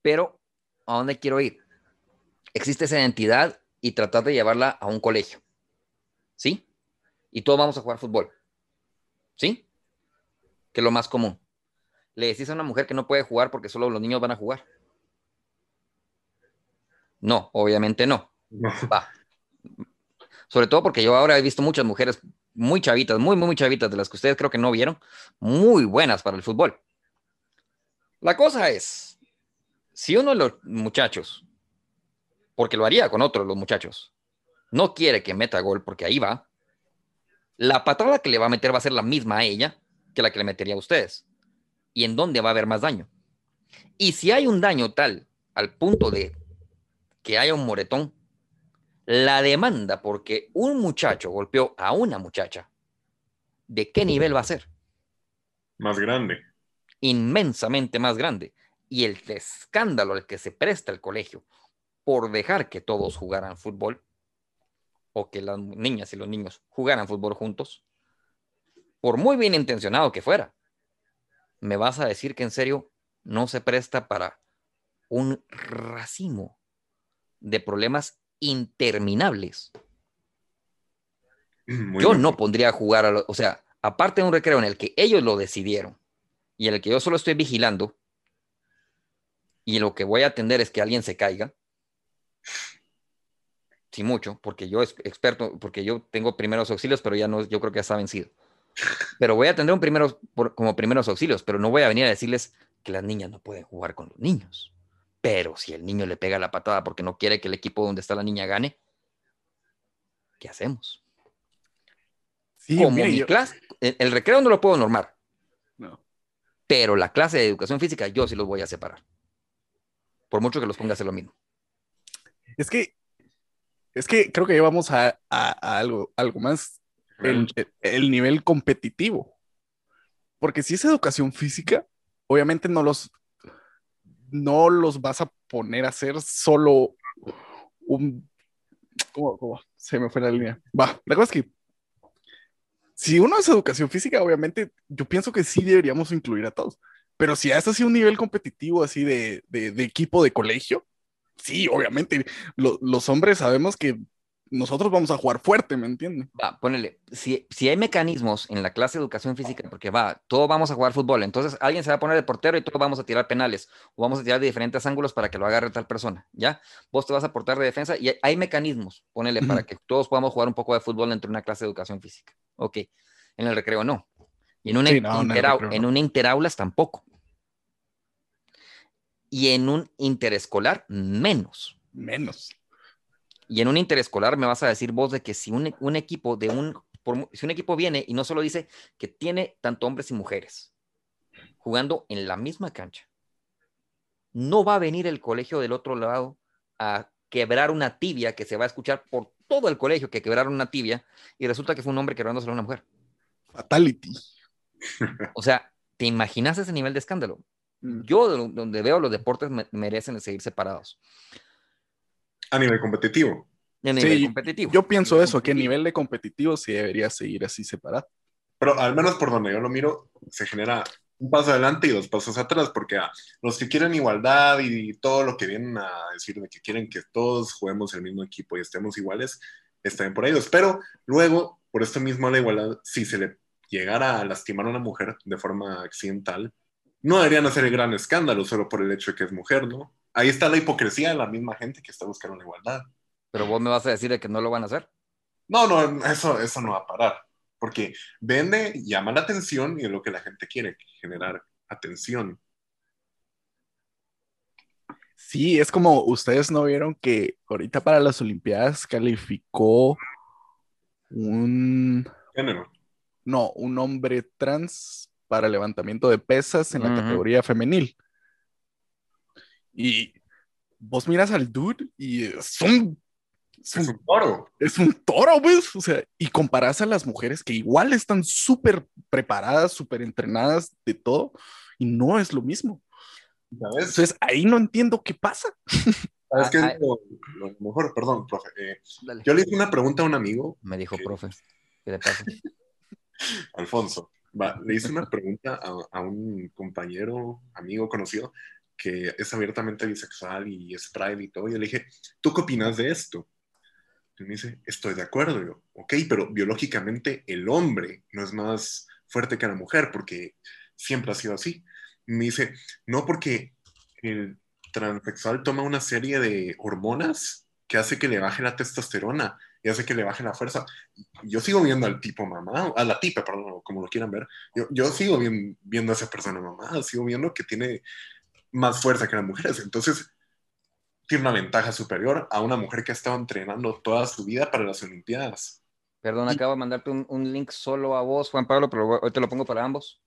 [SPEAKER 2] pero, ¿a dónde quiero ir? Existe esa identidad y tratar de llevarla a un colegio. ¿Sí? Y todos vamos a jugar fútbol. ¿Sí? Que es lo más común. Le decís a una mujer que no puede jugar porque solo los niños van a jugar. No, obviamente no. Va. Sobre todo porque yo ahora he visto muchas mujeres muy chavitas, muy, muy, muy chavitas, de las que ustedes creo que no vieron, muy buenas para el fútbol. La cosa es, si uno de los muchachos, porque lo haría con otros los muchachos, no quiere que meta gol porque ahí va, la patada que le va a meter va a ser la misma a ella que la que le metería a ustedes. ¿Y en dónde va a haber más daño? Y si hay un daño tal al punto de que haya un moretón, la demanda porque un muchacho golpeó a una muchacha, ¿de qué nivel va a ser?
[SPEAKER 3] Más grande.
[SPEAKER 2] Inmensamente más grande. Y el escándalo al que se presta el colegio por dejar que todos jugaran fútbol, o que las niñas y los niños jugaran fútbol juntos, por muy bien intencionado que fuera, me vas a decir que en serio no se presta para un racimo de problemas interminables. yo no pondría a jugar, a o sea, aparte de un recreo en el que ellos lo decidieron y en el que yo solo estoy vigilando y lo que voy a atender es que alguien se caiga, Sí, mucho, porque yo es experto, porque yo tengo primeros auxilios, pero ya no, yo creo que ya está vencido. Pero voy a tener un primero, como primeros auxilios, pero no voy a venir a decirles que las niñas no pueden jugar con los niños. Pero si el niño le pega la patada porque no quiere que el equipo donde está la niña gane, ¿qué hacemos?
[SPEAKER 1] Sí,
[SPEAKER 2] como
[SPEAKER 1] mire,
[SPEAKER 2] mi
[SPEAKER 1] yo-
[SPEAKER 2] clase, el, el recreo no lo puedo normar,
[SPEAKER 1] no.
[SPEAKER 2] pero la clase de educación física yo sí los voy a separar. Por mucho que los ponga a hacer lo mismo.
[SPEAKER 1] Es que, es que creo que llevamos a, a- a algo, algo más, el, el nivel competitivo. Porque si es educación física, obviamente no los, no los vas a poner a hacer solo un... ¿Cómo, cómo? Se me fue la línea. Va, la cosa es que si uno es educación física, obviamente yo pienso que sí deberíamos incluir a todos. Pero si es así un nivel competitivo, así de, de- de equipo de colegio, sí, obviamente lo- los hombres sabemos que nosotros vamos a jugar fuerte, ¿me entienden?
[SPEAKER 2] Va, ponele, si, si hay mecanismos en la clase de educación física, porque va, todos vamos a jugar fútbol, entonces alguien se va a poner de portero y todos vamos a tirar penales, o vamos a tirar de diferentes ángulos para que lo agarre tal persona, ¿ya? Vos te vas a portar de defensa y hay, hay mecanismos, ponele, para que todos podamos jugar un poco de fútbol dentro de una clase de educación física. Ok, en el recreo no. Y en una,
[SPEAKER 1] Sí, no, en el
[SPEAKER 2] interau-
[SPEAKER 1] recreo
[SPEAKER 2] en
[SPEAKER 1] no.
[SPEAKER 2] un interaulas tampoco. Y en un interescolar menos.
[SPEAKER 1] Menos.
[SPEAKER 2] Y en un interescolar me vas a decir vos de que si un, un equipo de un por si un equipo viene y no solo dice que tiene tanto hombres y mujeres jugando en la misma cancha, no va a venir el colegio del otro lado a quebrar una tibia que se va a escuchar por todo el colegio que quebraron una tibia y resulta que fue un hombre quebrándose a una mujer.
[SPEAKER 1] Fatality.
[SPEAKER 2] O sea, ¿te imaginas ese nivel de escándalo?
[SPEAKER 1] Mm.
[SPEAKER 2] Yo donde veo los deportes me- merecen seguir separados.
[SPEAKER 3] A nivel competitivo.
[SPEAKER 1] Sí,
[SPEAKER 2] nivel competitivo.
[SPEAKER 1] Yo pienso eso, que a nivel de competitivo sí debería seguir así separado.
[SPEAKER 3] Pero al menos por donde yo lo miro, se genera un paso adelante y dos pasos atrás, porque ah, los que quieren igualdad y todo lo que vienen a decir de que quieren que todos juguemos el mismo equipo y estemos iguales, están por ellos. Pero luego, por esto mismo la igualdad, si se le llegara a lastimar a una mujer de forma accidental, no deberían hacer el gran escándalo solo por el hecho de que es mujer, ¿no? Ahí está la hipocresía de la misma gente que está buscando la igualdad.
[SPEAKER 2] Pero vos me vas a decir de que no lo van a hacer.
[SPEAKER 3] No, no, eso, eso no va a parar. Porque vende, llama la atención y es lo que la gente quiere, generar atención.
[SPEAKER 1] Sí, es como ustedes no vieron que ahorita para las Olimpiadas calificó un,
[SPEAKER 3] Género.
[SPEAKER 1] no, un hombre trans para levantamiento de pesas en la categoría femenil. Y vos miras al dude y es un, es
[SPEAKER 3] Es
[SPEAKER 1] un,
[SPEAKER 3] un toro.
[SPEAKER 1] es un toro, ¿ves? O sea, y comparás a las mujeres que igual están súper preparadas, súper entrenadas de todo, y no es lo mismo.
[SPEAKER 3] ¿Sabes?
[SPEAKER 1] Entonces ahí no entiendo qué pasa.
[SPEAKER 3] ¿Sabes qué
[SPEAKER 2] Ah,
[SPEAKER 3] es lo, lo mejor? Perdón, profe. Eh, yo le hice una pregunta a un amigo,
[SPEAKER 2] Me dijo,
[SPEAKER 3] Ok.
[SPEAKER 2] profe. ¿Qué le pasa?
[SPEAKER 3] Alfonso. Va, le hice una pregunta a, a un compañero, amigo conocido, que es abiertamente bisexual y es pride y todo. Y yo le dije, ¿tú qué opinas de esto? Y me dice, estoy de acuerdo. Yo, ok, pero biológicamente el hombre no es más fuerte que la mujer porque siempre ha sido así. Me dice, no porque el transexual toma una serie de hormonas que hace que le baje la testosterona y hace que le baje la fuerza. Yo sigo viendo al tipo mamá, a la tipa, perdón, como lo quieran ver. Yo, sigo viendo a esa persona mamá, sigo viendo que tiene más fuerza que las mujeres. Entonces, tiene una ventaja superior a una mujer que ha estado entrenando toda su vida para las Olimpiadas.
[SPEAKER 2] Perdón,
[SPEAKER 3] Y-
[SPEAKER 2] acabo de mandarte un, un link solo a vos, Juan Pablo, pero hoy te lo pongo para ambos.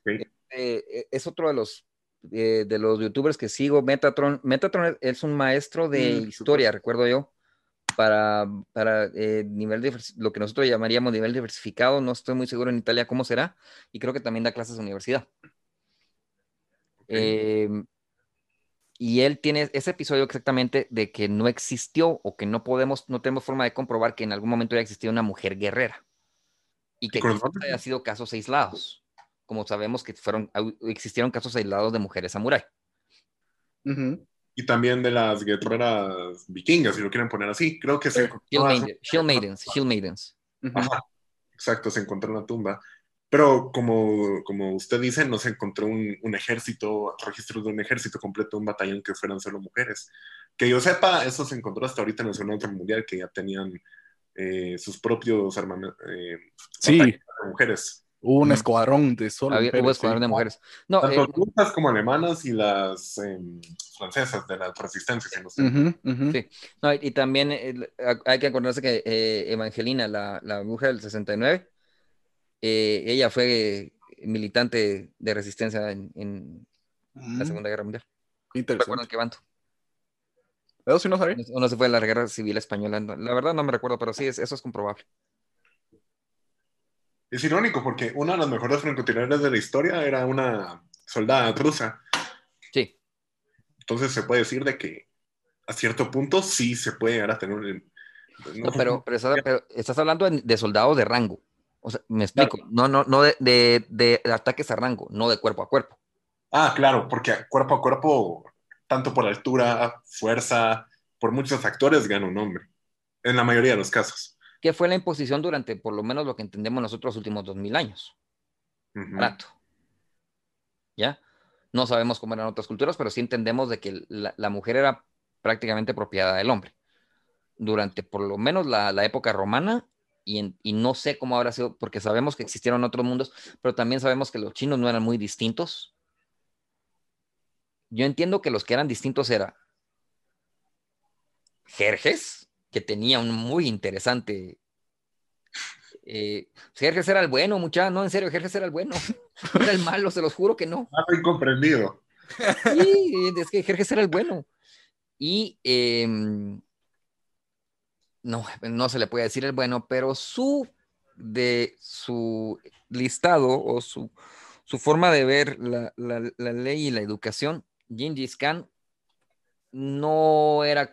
[SPEAKER 3] Ok.
[SPEAKER 2] Eh, eh, es otro de los, eh, de los youtubers que sigo, Metatron. Metatron es, un maestro de
[SPEAKER 1] Mm,
[SPEAKER 2] historia, recuerdo yo, para, para eh, nivel de, lo que nosotros llamaríamos nivel diversificado. No estoy muy seguro en Italia cómo será, y creo que también da clases de universidad. Eh, y él tiene ese episodio exactamente de que no existió o que no podemos, no tenemos forma de comprobar que en algún momento haya existido una mujer guerrera. Y que haya sido casos aislados. Como sabemos que fueron, existieron casos aislados de mujeres samurái.
[SPEAKER 1] Ujú.
[SPEAKER 3] Y también de las guerreras vikingas, si lo quieren poner así. Creo que se
[SPEAKER 2] Shield,
[SPEAKER 3] una-
[SPEAKER 2] maiden- shield maidens, shield maidens.
[SPEAKER 3] Ajá, exacto, se encontró en la tumba. Pero como, como usted dice, no se encontró un, un ejército, registros de un ejército completo, un batallón que fueran solo mujeres. Que yo sepa, eso se encontró hasta ahorita en el Segundo Guerra Mundial, que ya tenían eh, sus propios armamentos. Eh,
[SPEAKER 1] Sí.
[SPEAKER 3] de mujeres.
[SPEAKER 1] Hubo un escuadrón de solo
[SPEAKER 2] Había-
[SPEAKER 1] mujeres,
[SPEAKER 2] hubo
[SPEAKER 1] sí.
[SPEAKER 2] escuadrón de mujeres. No,
[SPEAKER 3] Tanto
[SPEAKER 2] eh,
[SPEAKER 3] rusas como alemanas y las em, francesas de la resistencia. si no estoy-
[SPEAKER 1] Ujú, ujú.
[SPEAKER 2] Sí. no, y, y también eh, hay que acordarse que eh, Evangelina, la, la bruja del 69, eh, ella fue militante de resistencia en, en la
[SPEAKER 1] Ujú.
[SPEAKER 2] Segunda Guerra Mundial. ¿Recuerdan
[SPEAKER 1] Interesante.
[SPEAKER 2] qué bando?
[SPEAKER 1] Eso sí no sabía.
[SPEAKER 2] O no se fue a la Guerra Civil Española. no, La verdad no me recuerdo, pero sí, es- eso es comprobable.
[SPEAKER 3] Es irónico porque una de las mejores francotiradores de la historia era una soldada rusa.
[SPEAKER 2] Sí,
[SPEAKER 3] Entonces se puede decir de que a cierto punto sí se puede llegar a tener un...
[SPEAKER 2] No, pero, pero, estás, pero estás hablando de, de soldados de rango. O sea, me explico. No, no, no de, de- de ataques a rango, no de cuerpo a cuerpo.
[SPEAKER 3] Ah, claro, porque cuerpo a cuerpo, tanto por altura, fuerza, por muchos factores gana un hombre. En la mayoría de los casos.
[SPEAKER 2] Que fue la imposición durante por lo menos lo que entendemos nosotros los últimos dos mil años.
[SPEAKER 3] Ujú.
[SPEAKER 2] Barato. ¿Ya? No sabemos cómo eran otras culturas, pero sí entendemos de que la, la mujer era prácticamente propiedad del hombre. Durante por lo menos la, la época romana, y, en- y no sé cómo habrá sido, porque sabemos que existieron otros mundos, pero también sabemos que los chinos no eran muy distintos. Yo entiendo que los que eran distintos era Jerjes, que tenía un muy interesante. Eh, Jerjes era el bueno, muchacho, no, en serio, Jerjes era el bueno. Era el malo, se los juro que no.
[SPEAKER 3] Algo incomprendido.
[SPEAKER 2] Sí, es que Jerjes era el bueno. Y em, no, no se le puede decir el bueno, pero su de su listado o su, su forma de ver la, la- la ley y la educación, Gengis Khan no era,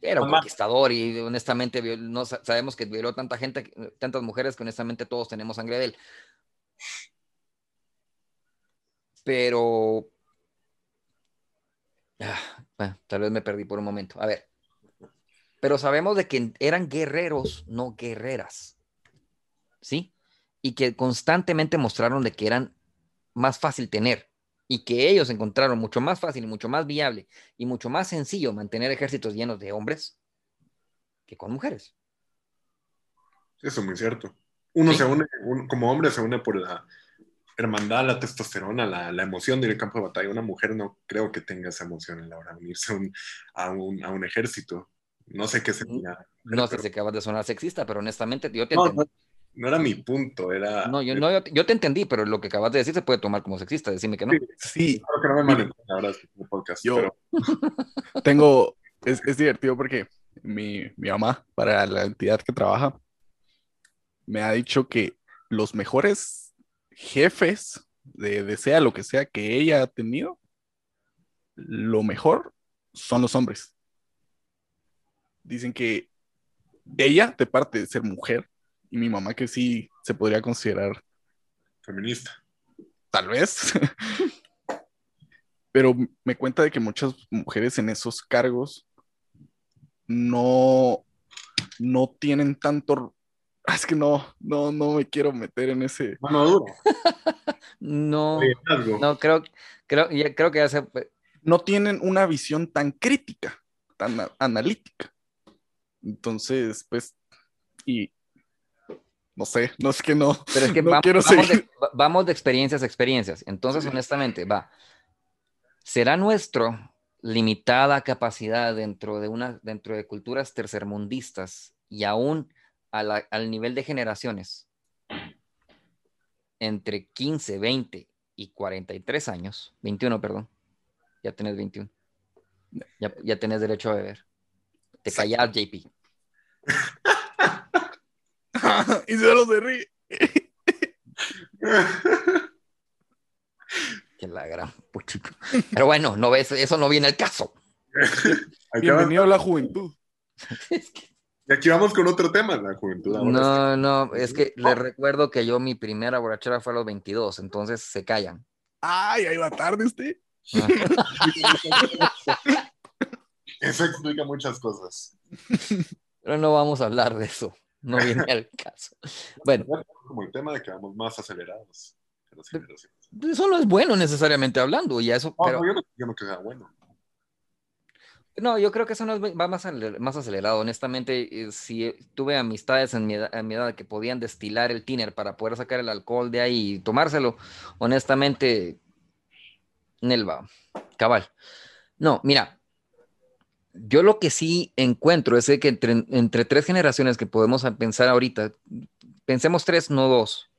[SPEAKER 2] era un
[SPEAKER 3] Mamá.
[SPEAKER 2] conquistador y honestamente no, sa- sabemos que violó tanta gente, tantas mujeres que honestamente todos tenemos sangre de él. Pero Ah, bueno, tal vez me perdí por un momento. A ver. Pero sabemos de que eran guerreros, no guerreras. ¿Sí? Y que constantemente mostraron de que eran más fácil tener y que ellos encontraron mucho más fácil y mucho más viable y mucho más sencillo mantener ejércitos llenos de hombres que con mujeres.
[SPEAKER 3] Eso es muy cierto. Uno
[SPEAKER 2] Sí.
[SPEAKER 3] se une, un- como hombre se une por la hermandad, la testosterona, la, la emoción de ir al campo de batalla. Una mujer no creo que tenga esa emoción a la hora de unirse a un, a un, a un ejército. No sé qué sería.
[SPEAKER 2] No sé si acabas de sonar sexista, pero honestamente yo te
[SPEAKER 3] No,
[SPEAKER 2] entendí.
[SPEAKER 3] no, no era mi punto, era...
[SPEAKER 2] No, yo, no, yo, te- yo te entendí, pero lo que acabas de decir se puede tomar como sexista. Decime que no.
[SPEAKER 1] Sí,
[SPEAKER 3] Espero que no me malentiendan ahora este podcast.
[SPEAKER 1] Yo-
[SPEAKER 3] pero-
[SPEAKER 1] tengo, es, es divertido porque mi, mi mamá, para la entidad que trabaja, me ha dicho que los mejores jefes de, de sea lo que sea que ella ha tenido, lo mejor son los hombres. Dicen que ella, de parte de ser mujer, y mi mamá que sí se podría considerar
[SPEAKER 3] feminista.
[SPEAKER 1] tal vez. Pero me cuenta de que muchas mujeres en esos cargos no, no tienen tanto. Ah, Es que no, no, no me quiero meter en ese.
[SPEAKER 3] Mano dura.
[SPEAKER 2] No, no, creo, creo, ya- creo que ya se,
[SPEAKER 1] No tienen una visión tan crítica, tan analítica. Entonces, pues, y no sé, no es que no.
[SPEAKER 2] Pero es que
[SPEAKER 1] no
[SPEAKER 2] vamos,
[SPEAKER 1] quiero
[SPEAKER 2] vamos
[SPEAKER 1] seguir.
[SPEAKER 2] de, va- vamos de experiencias a experiencias. Entonces,
[SPEAKER 1] Sí.
[SPEAKER 2] honestamente, va. ¿Será nuestro limitada capacidad dentro de, una, dentro de culturas tercermundistas y aún a la- al nivel de generaciones entre 15, 20 y 43 años, 21, perdón, ya tenés 21, ya, ya tenés derecho a beber. Te callas, JP.
[SPEAKER 1] y solo se ríe.
[SPEAKER 2] Que la gran puchito. Pero bueno, no ves, eso no viene al caso.
[SPEAKER 1] Bienvenido a la juventud.
[SPEAKER 2] Es que-
[SPEAKER 3] y aquí vamos con otro tema, la juventud. ahora.
[SPEAKER 2] No, no, es que les recuerdo que yo mi primera borrachera fue a los 22, entonces se callan.
[SPEAKER 1] Ay, ahí va tarde usted.
[SPEAKER 3] Eso explica muchas cosas.
[SPEAKER 2] Pero no vamos a hablar de eso. no viene al caso. Bueno.
[SPEAKER 3] Como el tema de que vamos más acelerados.
[SPEAKER 2] Eso no es bueno necesariamente hablando, y eso, pero...
[SPEAKER 3] yo, no, yo no que sea bueno.
[SPEAKER 2] No, yo creo que eso no va más, más acelerado. Honestamente, eh, si tuve amistades en mi, edad, que podían destilar el tiner para poder sacar el alcohol de ahí y tomárselo, honestamente, Nelva, cabal. No, mira, yo lo que sí encuentro es que entre, entre tres generaciones que podemos pensar ahorita, pensemos tres, no dos,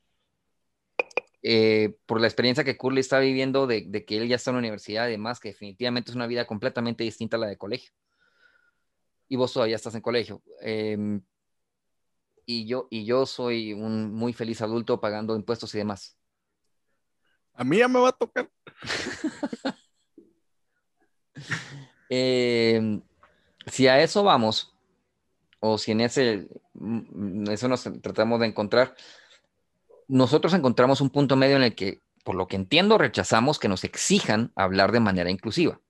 [SPEAKER 2] eh, por la experiencia que Curly está viviendo de, que él ya está en la universidad, además que definitivamente es una vida completamente distinta a la de colegio. Y vos todavía estás en colegio. Em, y, yo, y yo soy un muy feliz adulto pagando impuestos y demás.
[SPEAKER 1] A mí ya me va a tocar.
[SPEAKER 2] Em, si a eso vamos, o si en ese, mm, eso nos tratamos de encontrar, nosotros encontramos un punto medio en el que, por lo que entiendo, rechazamos que nos exijan hablar de manera inclusiva,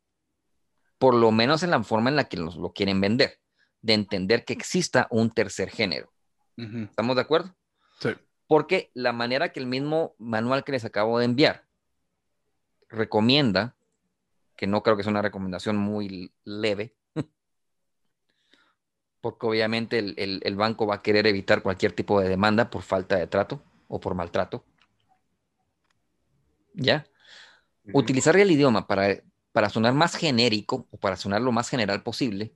[SPEAKER 2] por lo menos en la forma en la que nos lo quieren vender, de entender que exista un tercer género. ¿Estamos de acuerdo?
[SPEAKER 1] Sí.
[SPEAKER 2] Porque la manera que el mismo manual que les acabo de enviar recomienda, que no creo que sea una recomendación muy leve, porque obviamente el banco va a querer evitar cualquier tipo de demanda por falta de trato o por maltrato. ¿Ya? Utilizar el idioma para, para sonar más genérico o para sonar lo más general posible,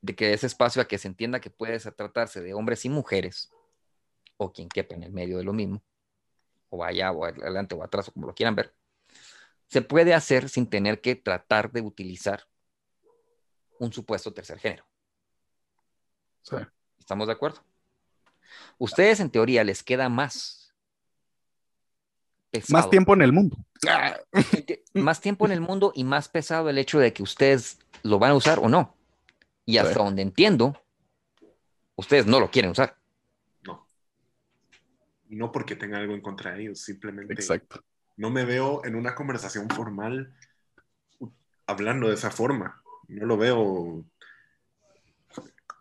[SPEAKER 2] de que ese espacio a que se entienda que puede tratarse de hombres y mujeres, o quien quepa en el medio de lo mismo, o vaya o adelante o atrás, o como lo quieran ver, se puede hacer sin tener que tratar de utilizar un supuesto tercer género. ¿Estamos de acuerdo? Ustedes en teoría les queda más.
[SPEAKER 1] Más tiempo en el mundo.
[SPEAKER 2] Más tiempo en el mundo y más pesado el hecho de que ustedes lo van a usar o no. Y hasta donde entiendo, ustedes no lo quieren usar.
[SPEAKER 3] No. Y no porque tenga algo en contra de ellos, simplemente.
[SPEAKER 1] Exacto.
[SPEAKER 3] No me veo en una conversación formal hablando de esa forma. No lo veo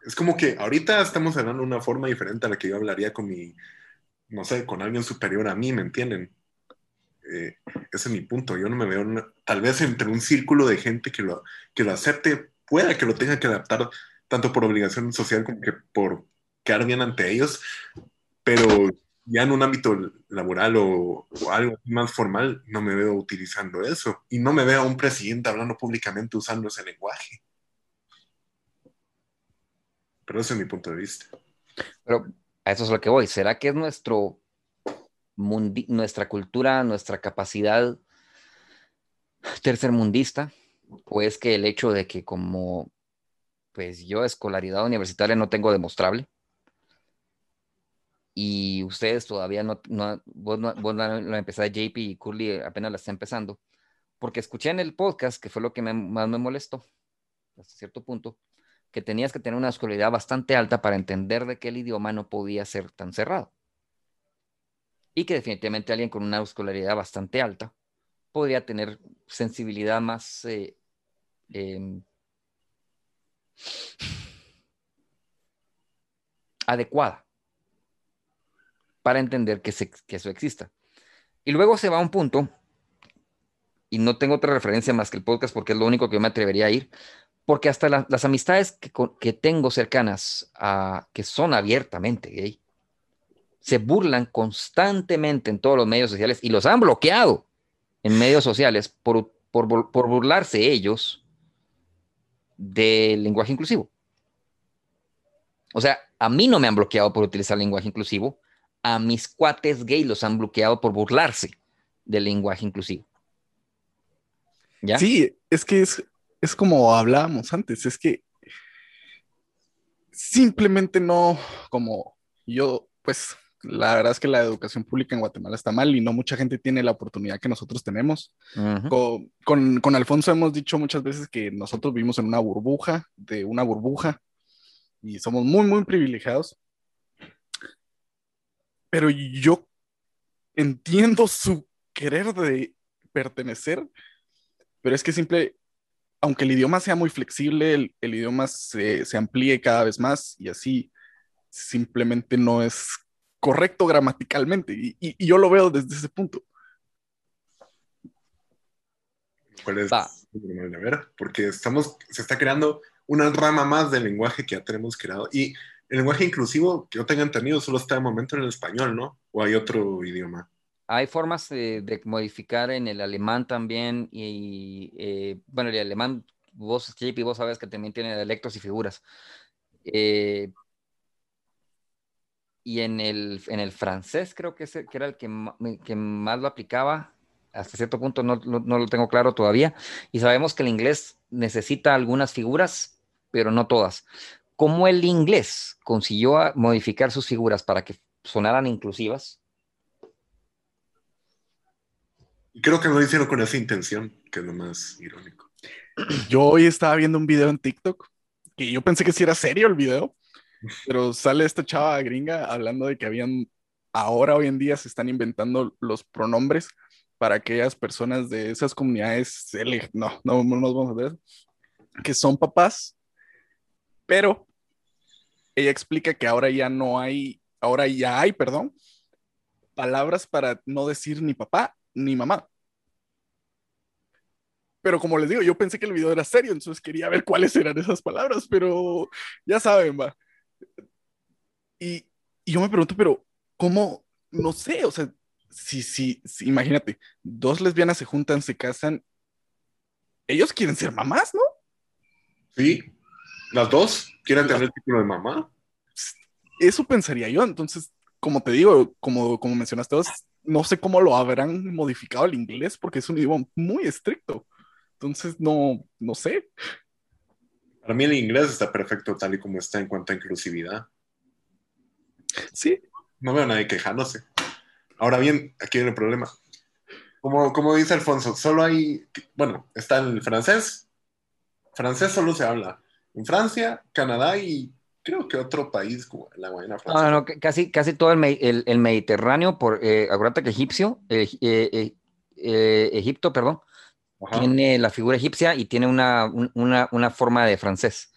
[SPEAKER 3] es como que ahorita estamos hablando de una forma diferente a la que yo hablaría con mi, no sé, con alguien superior a mí, ¿me entienden? Eh, ese es mi punto. Yo no me veo, tal vez entre un círculo de gente que lo, que lo acepte, pueda que lo tenga que adaptar tanto por obligación social como que por quedar bien ante ellos, pero ya en un ámbito laboral o, algo más formal, no me veo utilizando eso. Y no me veo a un presidente hablando públicamente usando ese lenguaje. Pero ese es mi punto de vista.
[SPEAKER 2] Pero a eso es lo que voy. ¿Será que es nuestro nuestra cultura, nuestra capacidad tercermundista? ¿O es que el hecho de que como pues yo escolaridad universitaria no tengo demostrable? Y ustedes todavía no, no vos, no, vos lo JP y Curly apenas la está empezando. Porque escuché en el podcast, que fue lo que más me molestó, hasta cierto punto, que tenías que tener una escolaridad bastante alta para entender de que el idioma no podía ser tan cerrado. Y que definitivamente alguien con una escolaridad bastante alta podría tener sensibilidad más eh, em, adecuada para entender que, eso exista. Y luego se va a un punto, y no tengo otra referencia más que el podcast porque es lo único que yo me atrevería a ir, porque hasta las amistades que, tengo cercanas que son abiertamente gay, se burlan constantemente en todos los medios sociales y los han bloqueado en medios sociales por, por burlarse ellos del lenguaje inclusivo. O sea, a mí no me han bloqueado por utilizar lenguaje inclusivo, a mis cuates gay los han bloqueado por burlarse del lenguaje inclusivo.
[SPEAKER 1] ¿Ya? Sí, es que es, es como hablábamos antes, es que simplemente no, como yo, pues la verdad es que la educación pública en Guatemala está mal y no mucha gente tiene la oportunidad que nosotros tenemos. con, con, Alfonso hemos dicho muchas veces que nosotros vivimos en una burbuja, de una burbuja, y somos muy, muy privilegiados. Pero yo entiendo su querer de pertenecer, pero es que simple, aunque el idioma sea muy flexible, el, idioma se, amplíe cada vez más y así, simplemente no es correcto gramaticalmente. Y, y- y yo lo veo desde ese punto.
[SPEAKER 3] ¿Cuál es?
[SPEAKER 2] Va.
[SPEAKER 3] Porque estamos, se está creando una rama más del lenguaje que ya tenemos creado. Y el lenguaje inclusivo, que yo tenga entendido, solo está de momento en el español, ¿no? ¿O hay otro idioma?
[SPEAKER 2] Hay formas de, modificar en el alemán también y, eh, bueno, el alemán, vos, JP, vos sabes que también tiene dialectos y figuras. Eh, y en el, en el francés creo que, ese, que era el que, que más lo aplicaba, hasta cierto punto no, no- no lo tengo claro todavía. Y sabemos que el inglés necesita algunas figuras, pero no todas. ¿Cómo el inglés consiguió a- modificar sus figuras para que sonaran inclusivas?
[SPEAKER 3] Creo que no lo hicieron con esa intención, que es lo más irónico.
[SPEAKER 1] Yo hoy estaba viendo un video en TikTok que yo pensé que sí era serio el video, pero sale esta chava gringa hablando de que habían, ahora hoy en día se están inventando los pronombres para aquellas personas de esas comunidades, no, no, no nos vamos a ver, que son papás, pero ella explica que ahora ya no hay, ahora ya hay, perdón, palabras para no decir ni papá ni mamá. Pero como les digo, yo pensé que el video era serio, entonces quería ver cuáles eran esas palabras, pero ya saben, va. Y, y yo me pregunto, pero ¿cómo? No sé, o sea, si, si, si, imagínate, dos lesbianas se juntan, se casan, ellos quieren ser mamás, ¿no?
[SPEAKER 3] Sí, las dos quieren tener el título de mamá.
[SPEAKER 1] Eso pensaría yo, entonces, como te digo, como, como mencionaste vos, no sé cómo lo habrán modificado el inglés, porque es un idioma muy estricto. Entonces, no, no sé.
[SPEAKER 3] Para mí el inglés está perfecto tal y como está en cuanto a inclusividad.
[SPEAKER 1] Sí,
[SPEAKER 3] No veo a nadie quejándose. Ahora bien, aquí viene el problema. Como, como dice Alfonso, solo hay, bueno, está el francés. Francés solo se habla en Francia, Canadá y creo que otro país la Guayana Francesa.
[SPEAKER 2] no, no, c- casi, casi todo el, me- el- el Mediterráneo, por, eh, acuérdate que egipcio, eh, eh, eh, Egipto, perdón,
[SPEAKER 3] Ajá.
[SPEAKER 2] tiene la figura egipcia y tiene una, un- una, una forma de francés.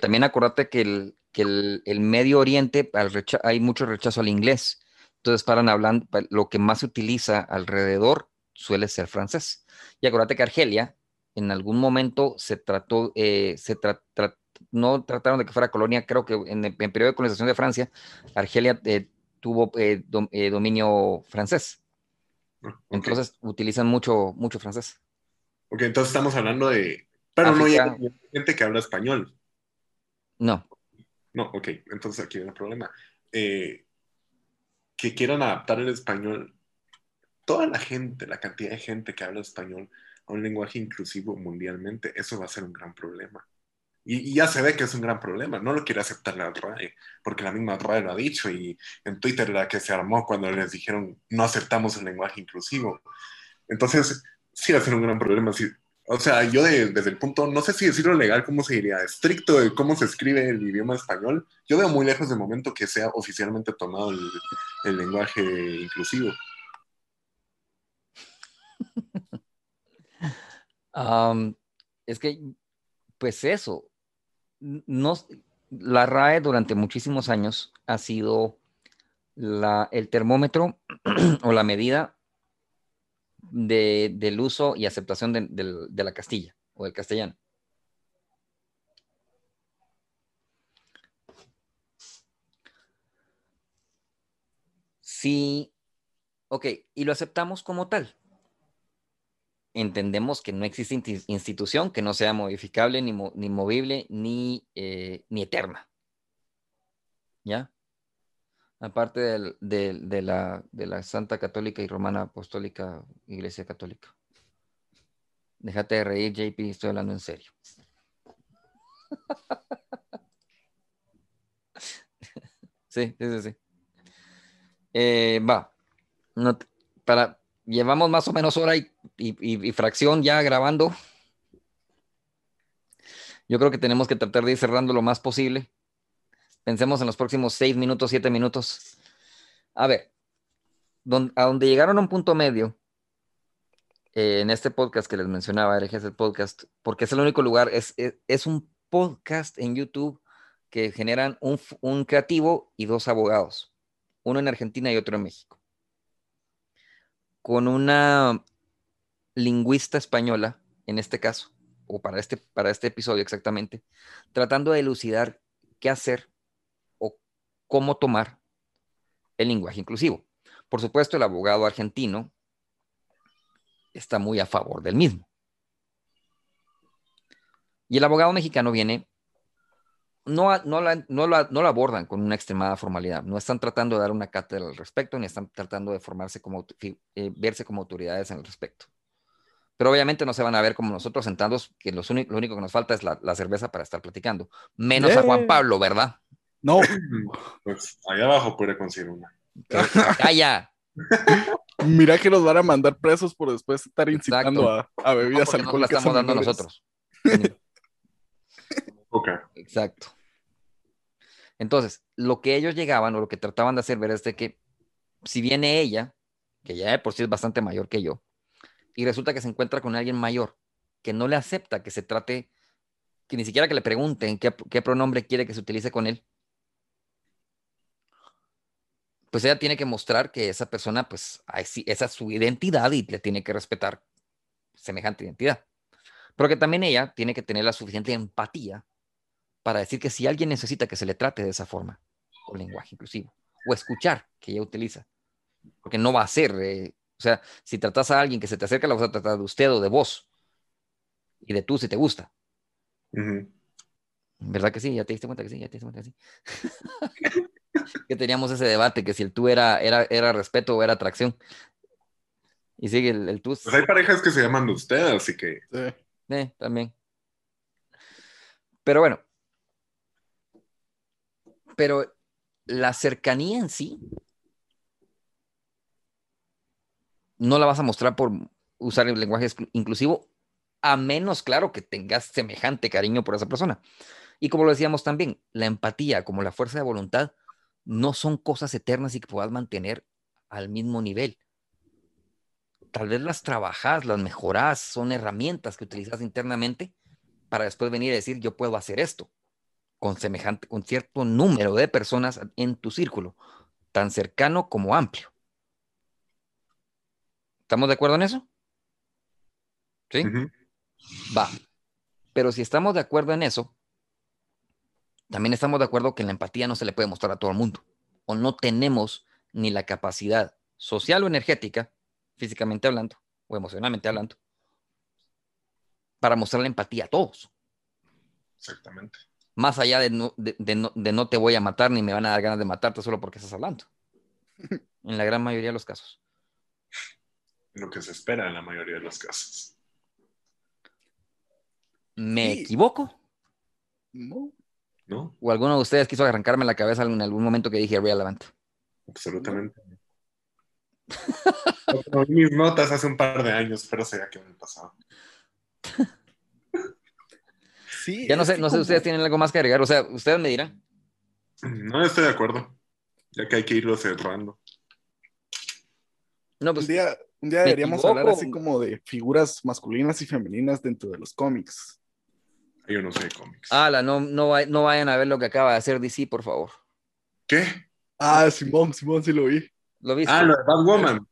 [SPEAKER 2] También acuérdate que el, que el, el Medio Oriente recha- hay mucho rechazo al inglés. Entonces, paran hablando, lo que más se utiliza alrededor suele ser francés. Y acuérdate que Argelia, en algún momento se trató, eh, se tra- tra- no trataron de que fuera colonia, creo que en el en periodo de colonización de Francia, Argelia eh, tuvo eh, dom- dominio francés. Entonces, utilizan mucho, mucho francés.
[SPEAKER 3] Ok, entonces estamos hablando de... Pero no hay gente que habla español.
[SPEAKER 2] No,
[SPEAKER 3] No, ok, entonces aquí viene el problema. Que quieran adaptar el español, toda la gente, la cantidad de gente que habla español a un lenguaje inclusivo mundialmente, eso va a ser un gran problema. Y, ya se ve que es un gran problema, no lo quiere aceptar la RAE, porque la misma RAE lo ha dicho y en Twitter la que se armó cuando les dijeron no aceptamos el lenguaje inclusivo. Entonces, sí va a ser un gran problema. sí. O sea, yo de- desde el punto, no sé si decirlo legal, ¿cómo se diría? Estricto de cómo se escribe el idioma español, yo veo muy lejos del momento que sea oficialmente tomado el, el lenguaje inclusivo.
[SPEAKER 2] Es que, pues eso, no, la RAE durante muchísimos años ha sido la, el termómetro o la medida de- del uso y aceptación de, de la Castilla o del castellano. Sí, ok, y lo aceptamos como tal entendemos que no existe institución que no sea modificable, ni, ni movible, ni, eh, ni eterna. ¿Ya? Aparte de, la, de la Santa Católica y Romana Apostólica Iglesia Católica. Déjate de reír, JP, estoy hablando en serio. Sí, sí, sí. Eh, va. No para, llevamos más o menos hora y, y- fracción ya grabando. Yo creo que tenemos que tratar de ir cerrando lo más posible. Pensemos en los próximos seis minutos, siete minutos. A ver, don- a donde llegaron a un punto medio eh, en este podcast que les mencionaba, RGS el podcast, porque es el único lugar, es, es, es un podcast en YouTube que generan un, un creativo y dos abogados, uno en Argentina y otro en México, con una lingüista española, en este caso, o para este, para este episodio exactamente, tratando de elucidar qué hacer o cómo tomar el lenguaje inclusivo. Por supuesto, el abogado argentino está muy a favor del mismo. Y el abogado mexicano viene, no, no, la, no, la, no la abordan con una extremada formalidad, no están tratando de dar una cátedra al respecto, ni están tratando de formarse como, eh, verse como autoridades el respecto. Pero obviamente no se van a ver como nosotros sentados, que los lo único que nos falta es la, la cerveza para estar platicando. Menos a Juan. Pablo, ¿verdad?
[SPEAKER 1] No,
[SPEAKER 3] Pues allá abajo puede conseguir una.
[SPEAKER 2] ¡Calla!
[SPEAKER 1] mira que nos van a mandar presos por después estar incitando a, a
[SPEAKER 2] No,
[SPEAKER 1] bebidas
[SPEAKER 2] nos la
[SPEAKER 1] alcohólicas.
[SPEAKER 2] estamos dando nosotros.
[SPEAKER 3] Ok.
[SPEAKER 2] Exacto. Entonces, lo que ellos llegaban o lo que trataban de hacer ver es de que si viene ella, que ya de por sí es bastante mayor que yo, y resulta que se encuentra con alguien mayor que no le acepta que se trate, que ni siquiera que le pregunten qué, pronombre quiere que se utilice con él, pues ella tiene que mostrar que esa persona, pues, esa es su identidad y le tiene que respetar semejante identidad. Pero que también ella tiene que tener la suficiente empatía para decir que si alguien necesita que se le trate de esa forma, con lenguaje inclusivo, o escuchar que ella utiliza, porque no va a ser, eh, o sea, si tratas a alguien que se te acerca, la vas a tratar de usted o de vos, y de tú si te gusta. ¿Verdad que sí? Ya te diste cuenta que sí, ya te diste cuenta que sí. que teníamos ese debate, que si el tú era, era, era respeto o era atracción. Y sigue el, el tú.
[SPEAKER 3] Pues hay parejas que se llaman de usted, así que
[SPEAKER 1] Sí.
[SPEAKER 2] Eh, también. Pero bueno. Pero la cercanía en sí no la vas a mostrar por usar el lenguaje inclusivo, a menos, claro, que tengas semejante cariño por esa persona. Y como lo decíamos también, la empatía como la fuerza de voluntad no son cosas eternas y que puedas mantener al mismo nivel tal vez las trabajas, las mejoras, son herramientas que utilizas internamente para después venir a decir, yo puedo hacer esto con semejante, con cierto número de personas en tu círculo, tan cercano como amplio. ¿Estamos de acuerdo en eso? ¿Sí? Va. Pero si estamos de acuerdo en eso, también estamos de acuerdo que la empatía no se le puede mostrar a todo el mundo. O no tenemos ni la capacidad social o energética, físicamente hablando, o emocionalmente hablando, para mostrar la empatía a todos.
[SPEAKER 3] exactamente.
[SPEAKER 2] Más allá de no, de, de no, de no te voy a matar ni me van a dar ganas de matarte solo porque estás hablando. En la gran mayoría de los casos.
[SPEAKER 3] Lo que se espera en la mayoría de los casos.
[SPEAKER 2] ¿Me equivoco?
[SPEAKER 1] No,
[SPEAKER 3] ¿No?
[SPEAKER 2] ¿O alguno de ustedes quiso arrancarme la cabeza en algún momento que dije relevant?
[SPEAKER 3] Absolutamente. Vi mis notas hace un par de años, pero se ya quedó en el pasado.
[SPEAKER 1] sí.
[SPEAKER 2] Ya no sé,
[SPEAKER 1] que
[SPEAKER 2] no sé si ustedes tienen algo más que agregar. O sea, ustedes me dirán.
[SPEAKER 3] No estoy de acuerdo. Ya que hay que irlo cerrando.
[SPEAKER 2] No,
[SPEAKER 1] Un
[SPEAKER 2] pues
[SPEAKER 1] día, un día
[SPEAKER 2] ¿Me
[SPEAKER 1] deberíamos hablar así como de figuras masculinas y femeninas dentro de los cómics.
[SPEAKER 3] Yo no sé de cómics.
[SPEAKER 2] ala, no, no, vay- no vayan a ver lo que acaba de hacer DC, por favor.
[SPEAKER 3] ¿Qué?
[SPEAKER 1] Ah, Simón, Simón sí lo vi.
[SPEAKER 2] ¿Lo viste?
[SPEAKER 3] Ah, lo de Batwoman.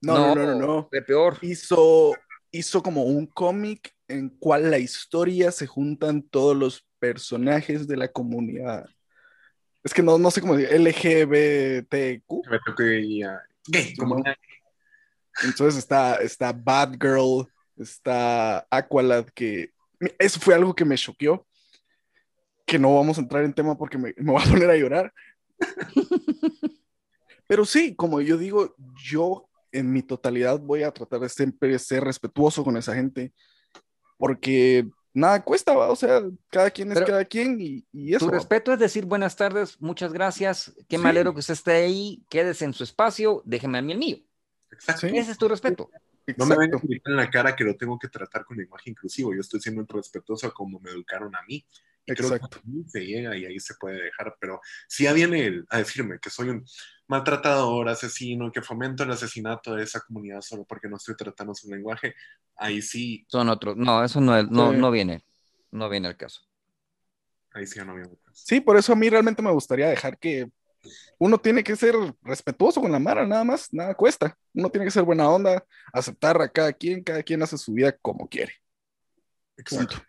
[SPEAKER 1] No, no, no, no, no.
[SPEAKER 2] fue peor.
[SPEAKER 1] Hizo, hizo como un cómic en cual la historia se juntan todos los personajes de la comunidad. Es que no, no sé cómo decir, LGBTQ.
[SPEAKER 3] Me toqué ya. Gay, como.
[SPEAKER 1] Entonces está, está Batgirl, está Aqualad, que eso fue algo que me choqueó. Que no vamos a entrar en tema porque me, me voy a poner a llorar. Pero sí, como yo digo, yo en mi totalidad voy a tratar de siempre ser respetuoso con esa gente. Porque nada cuesta, ¿va? o sea, cada quien es
[SPEAKER 2] Pero
[SPEAKER 1] cada quien y, y eso.
[SPEAKER 2] Tu respeto es decir buenas tardes, muchas gracias, qué
[SPEAKER 1] Sí.
[SPEAKER 2] malero que usted esté ahí, quédese en su espacio, déjeme a mí el mío.
[SPEAKER 3] Exacto.
[SPEAKER 1] Sí,
[SPEAKER 2] Ese es tu respeto.
[SPEAKER 3] No me
[SPEAKER 1] exacto.
[SPEAKER 3] a gritar en la cara que lo tengo que tratar con lenguaje inclusivo. Yo estoy siendo respetuoso a como me educaron a mí. Y creo que
[SPEAKER 1] Exacto.
[SPEAKER 3] ahí se llega y ahí se puede dejar. Pero si ya viene él a decirme que soy un maltratador, asesino, que fomento el asesinato de esa comunidad solo porque no estoy tratando su lenguaje, ahí sí,
[SPEAKER 2] Son otros. No, eso no, es- no,
[SPEAKER 1] Sí.
[SPEAKER 2] no viene. No viene al caso.
[SPEAKER 3] ahí sí ya no había otras.
[SPEAKER 1] Sí, por eso a mí realmente me gustaría dejar que uno tiene que ser respetuoso con la Mara, nada más, nada cuesta. Uno tiene que ser buena onda, aceptar a cada quien, cada quien hace su vida como quiere.
[SPEAKER 3] Exacto.
[SPEAKER 1] Punto.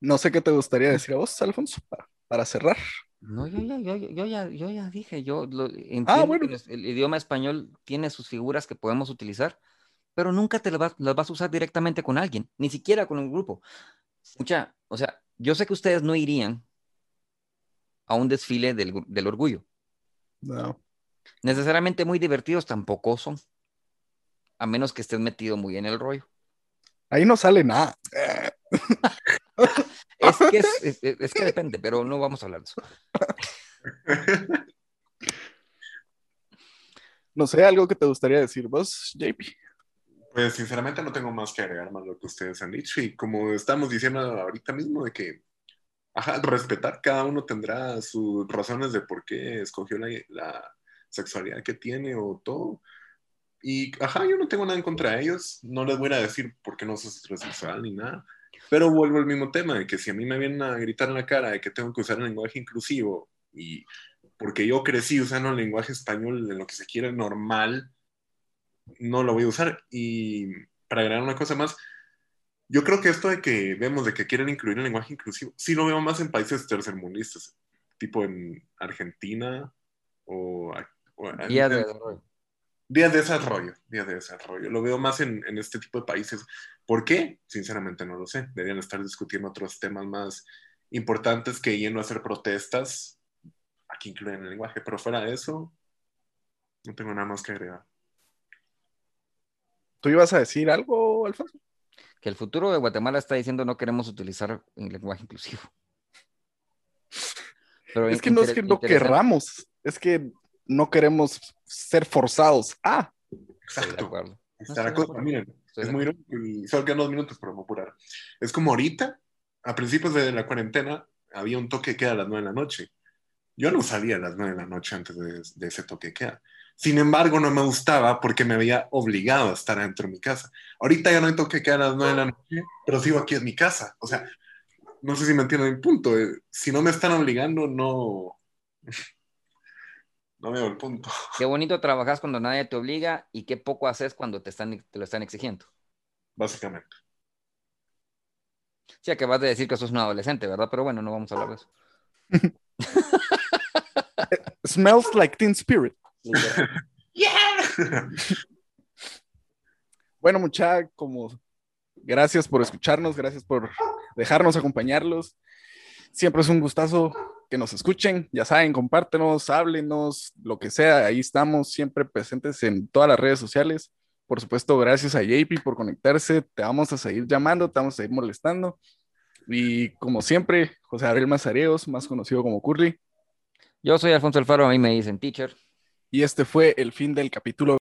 [SPEAKER 1] No sé qué te gustaría decir a vos, Alfonso, para, para cerrar.
[SPEAKER 2] No, yo ya, yo, yo ya, yo ya dije, yo lo, entiendo
[SPEAKER 1] Ah, bueno.
[SPEAKER 2] que el idioma español tiene sus figuras que podemos utilizar, pero nunca te las vas, las vas a usar directamente con alguien, ni siquiera con un grupo. Mucha, o sea, yo sé que ustedes no irían a un desfile del, del orgullo.
[SPEAKER 1] No.
[SPEAKER 2] Necesariamente muy divertidos tampoco son, a menos que estés metido muy en el rollo.
[SPEAKER 1] Ahí no sale nada.
[SPEAKER 2] Es que, es, es- es que depende, pero no vamos a hablar de eso.
[SPEAKER 1] No sé, algo que te gustaría decir vos, JP.
[SPEAKER 3] Pues sinceramente no tengo más que agregar más lo que ustedes han dicho y como estamos diciendo ahorita mismo de que, ajá, respetar, cada uno tendrá sus razones de por qué escogió la, la sexualidad que tiene o todo. Y, ajá, yo no tengo nada en contra de ellos, no les voy a decir por qué no sos heterosexual ni nada, pero vuelvo al mismo tema de que si a mí me vienen a gritar en la cara de que tengo que usar el lenguaje inclusivo y porque yo crecí usando el lenguaje español en lo que se quiere normal, no lo voy a usar. Y para agregar una cosa más, yo creo que esto de que vemos de que quieren incluir el lenguaje inclusivo, sí lo veo más en países tercermundistas, tipo en Argentina o, o en-
[SPEAKER 2] Día de desarrollo.
[SPEAKER 3] días de desarrollo, días de desarrollo. Lo veo más en, en este tipo de países. ¿Por qué? Sinceramente no lo sé. Deberían estar discutiendo otros temas más importantes que yendo a hacer protestas. Aquí incluyen el lenguaje, pero fuera de eso, no tengo nada más que agregar.
[SPEAKER 1] ¿Tú ibas a decir algo, Alfonso?
[SPEAKER 2] Que el futuro de Guatemala está diciendo no queremos utilizar el lenguaje inclusivo. Pero
[SPEAKER 1] Es que no es que no querramos, es que no queremos ser forzados. Ah,
[SPEAKER 3] Exacto. cosa,
[SPEAKER 2] acuerdo.
[SPEAKER 3] miren, es muy irónico y solo quedan dos minutos, pero me voy a apurar. Es como ahorita, a principios de la cuarentena, había un toque de queda a las nueve de la noche. Yo no salía a las nueve de la noche antes de, de ese toque de queda. Sin embargo, no me gustaba porque me había obligado a estar dentro de mi casa. Ahorita ya no hay toque de queda a las nueve de la noche, pero sigo aquí en mi casa. O sea, no sé si me entienden el punto. eh, Si no me están obligando, no... No veo el punto.
[SPEAKER 2] Qué bonito trabajas cuando nadie te obliga y qué poco haces cuando te, están, te lo están exigiendo.
[SPEAKER 3] Básicamente.
[SPEAKER 2] Sí, acabas de decir que sos un adolescente, ¿verdad? Pero bueno, no vamos a hablar de eso.
[SPEAKER 1] smells like Teen Spirit. Bueno, mucha, como gracias por escucharnos, gracias por dejarnos acompañarlos. Siempre es un gustazo que nos escuchen. Ya saben, compártenos, háblenos, lo que sea. Ahí estamos siempre presentes en todas las redes sociales. Por supuesto, gracias a JP por conectarse. Te vamos a seguir llamando, te vamos a seguir molestando. Y como siempre, José Gabriel Mazareos, más conocido como Curly.
[SPEAKER 2] Yo soy Alfonso Alfaro, a mí me dicen teacher.
[SPEAKER 1] Y este fue el fin del capítulo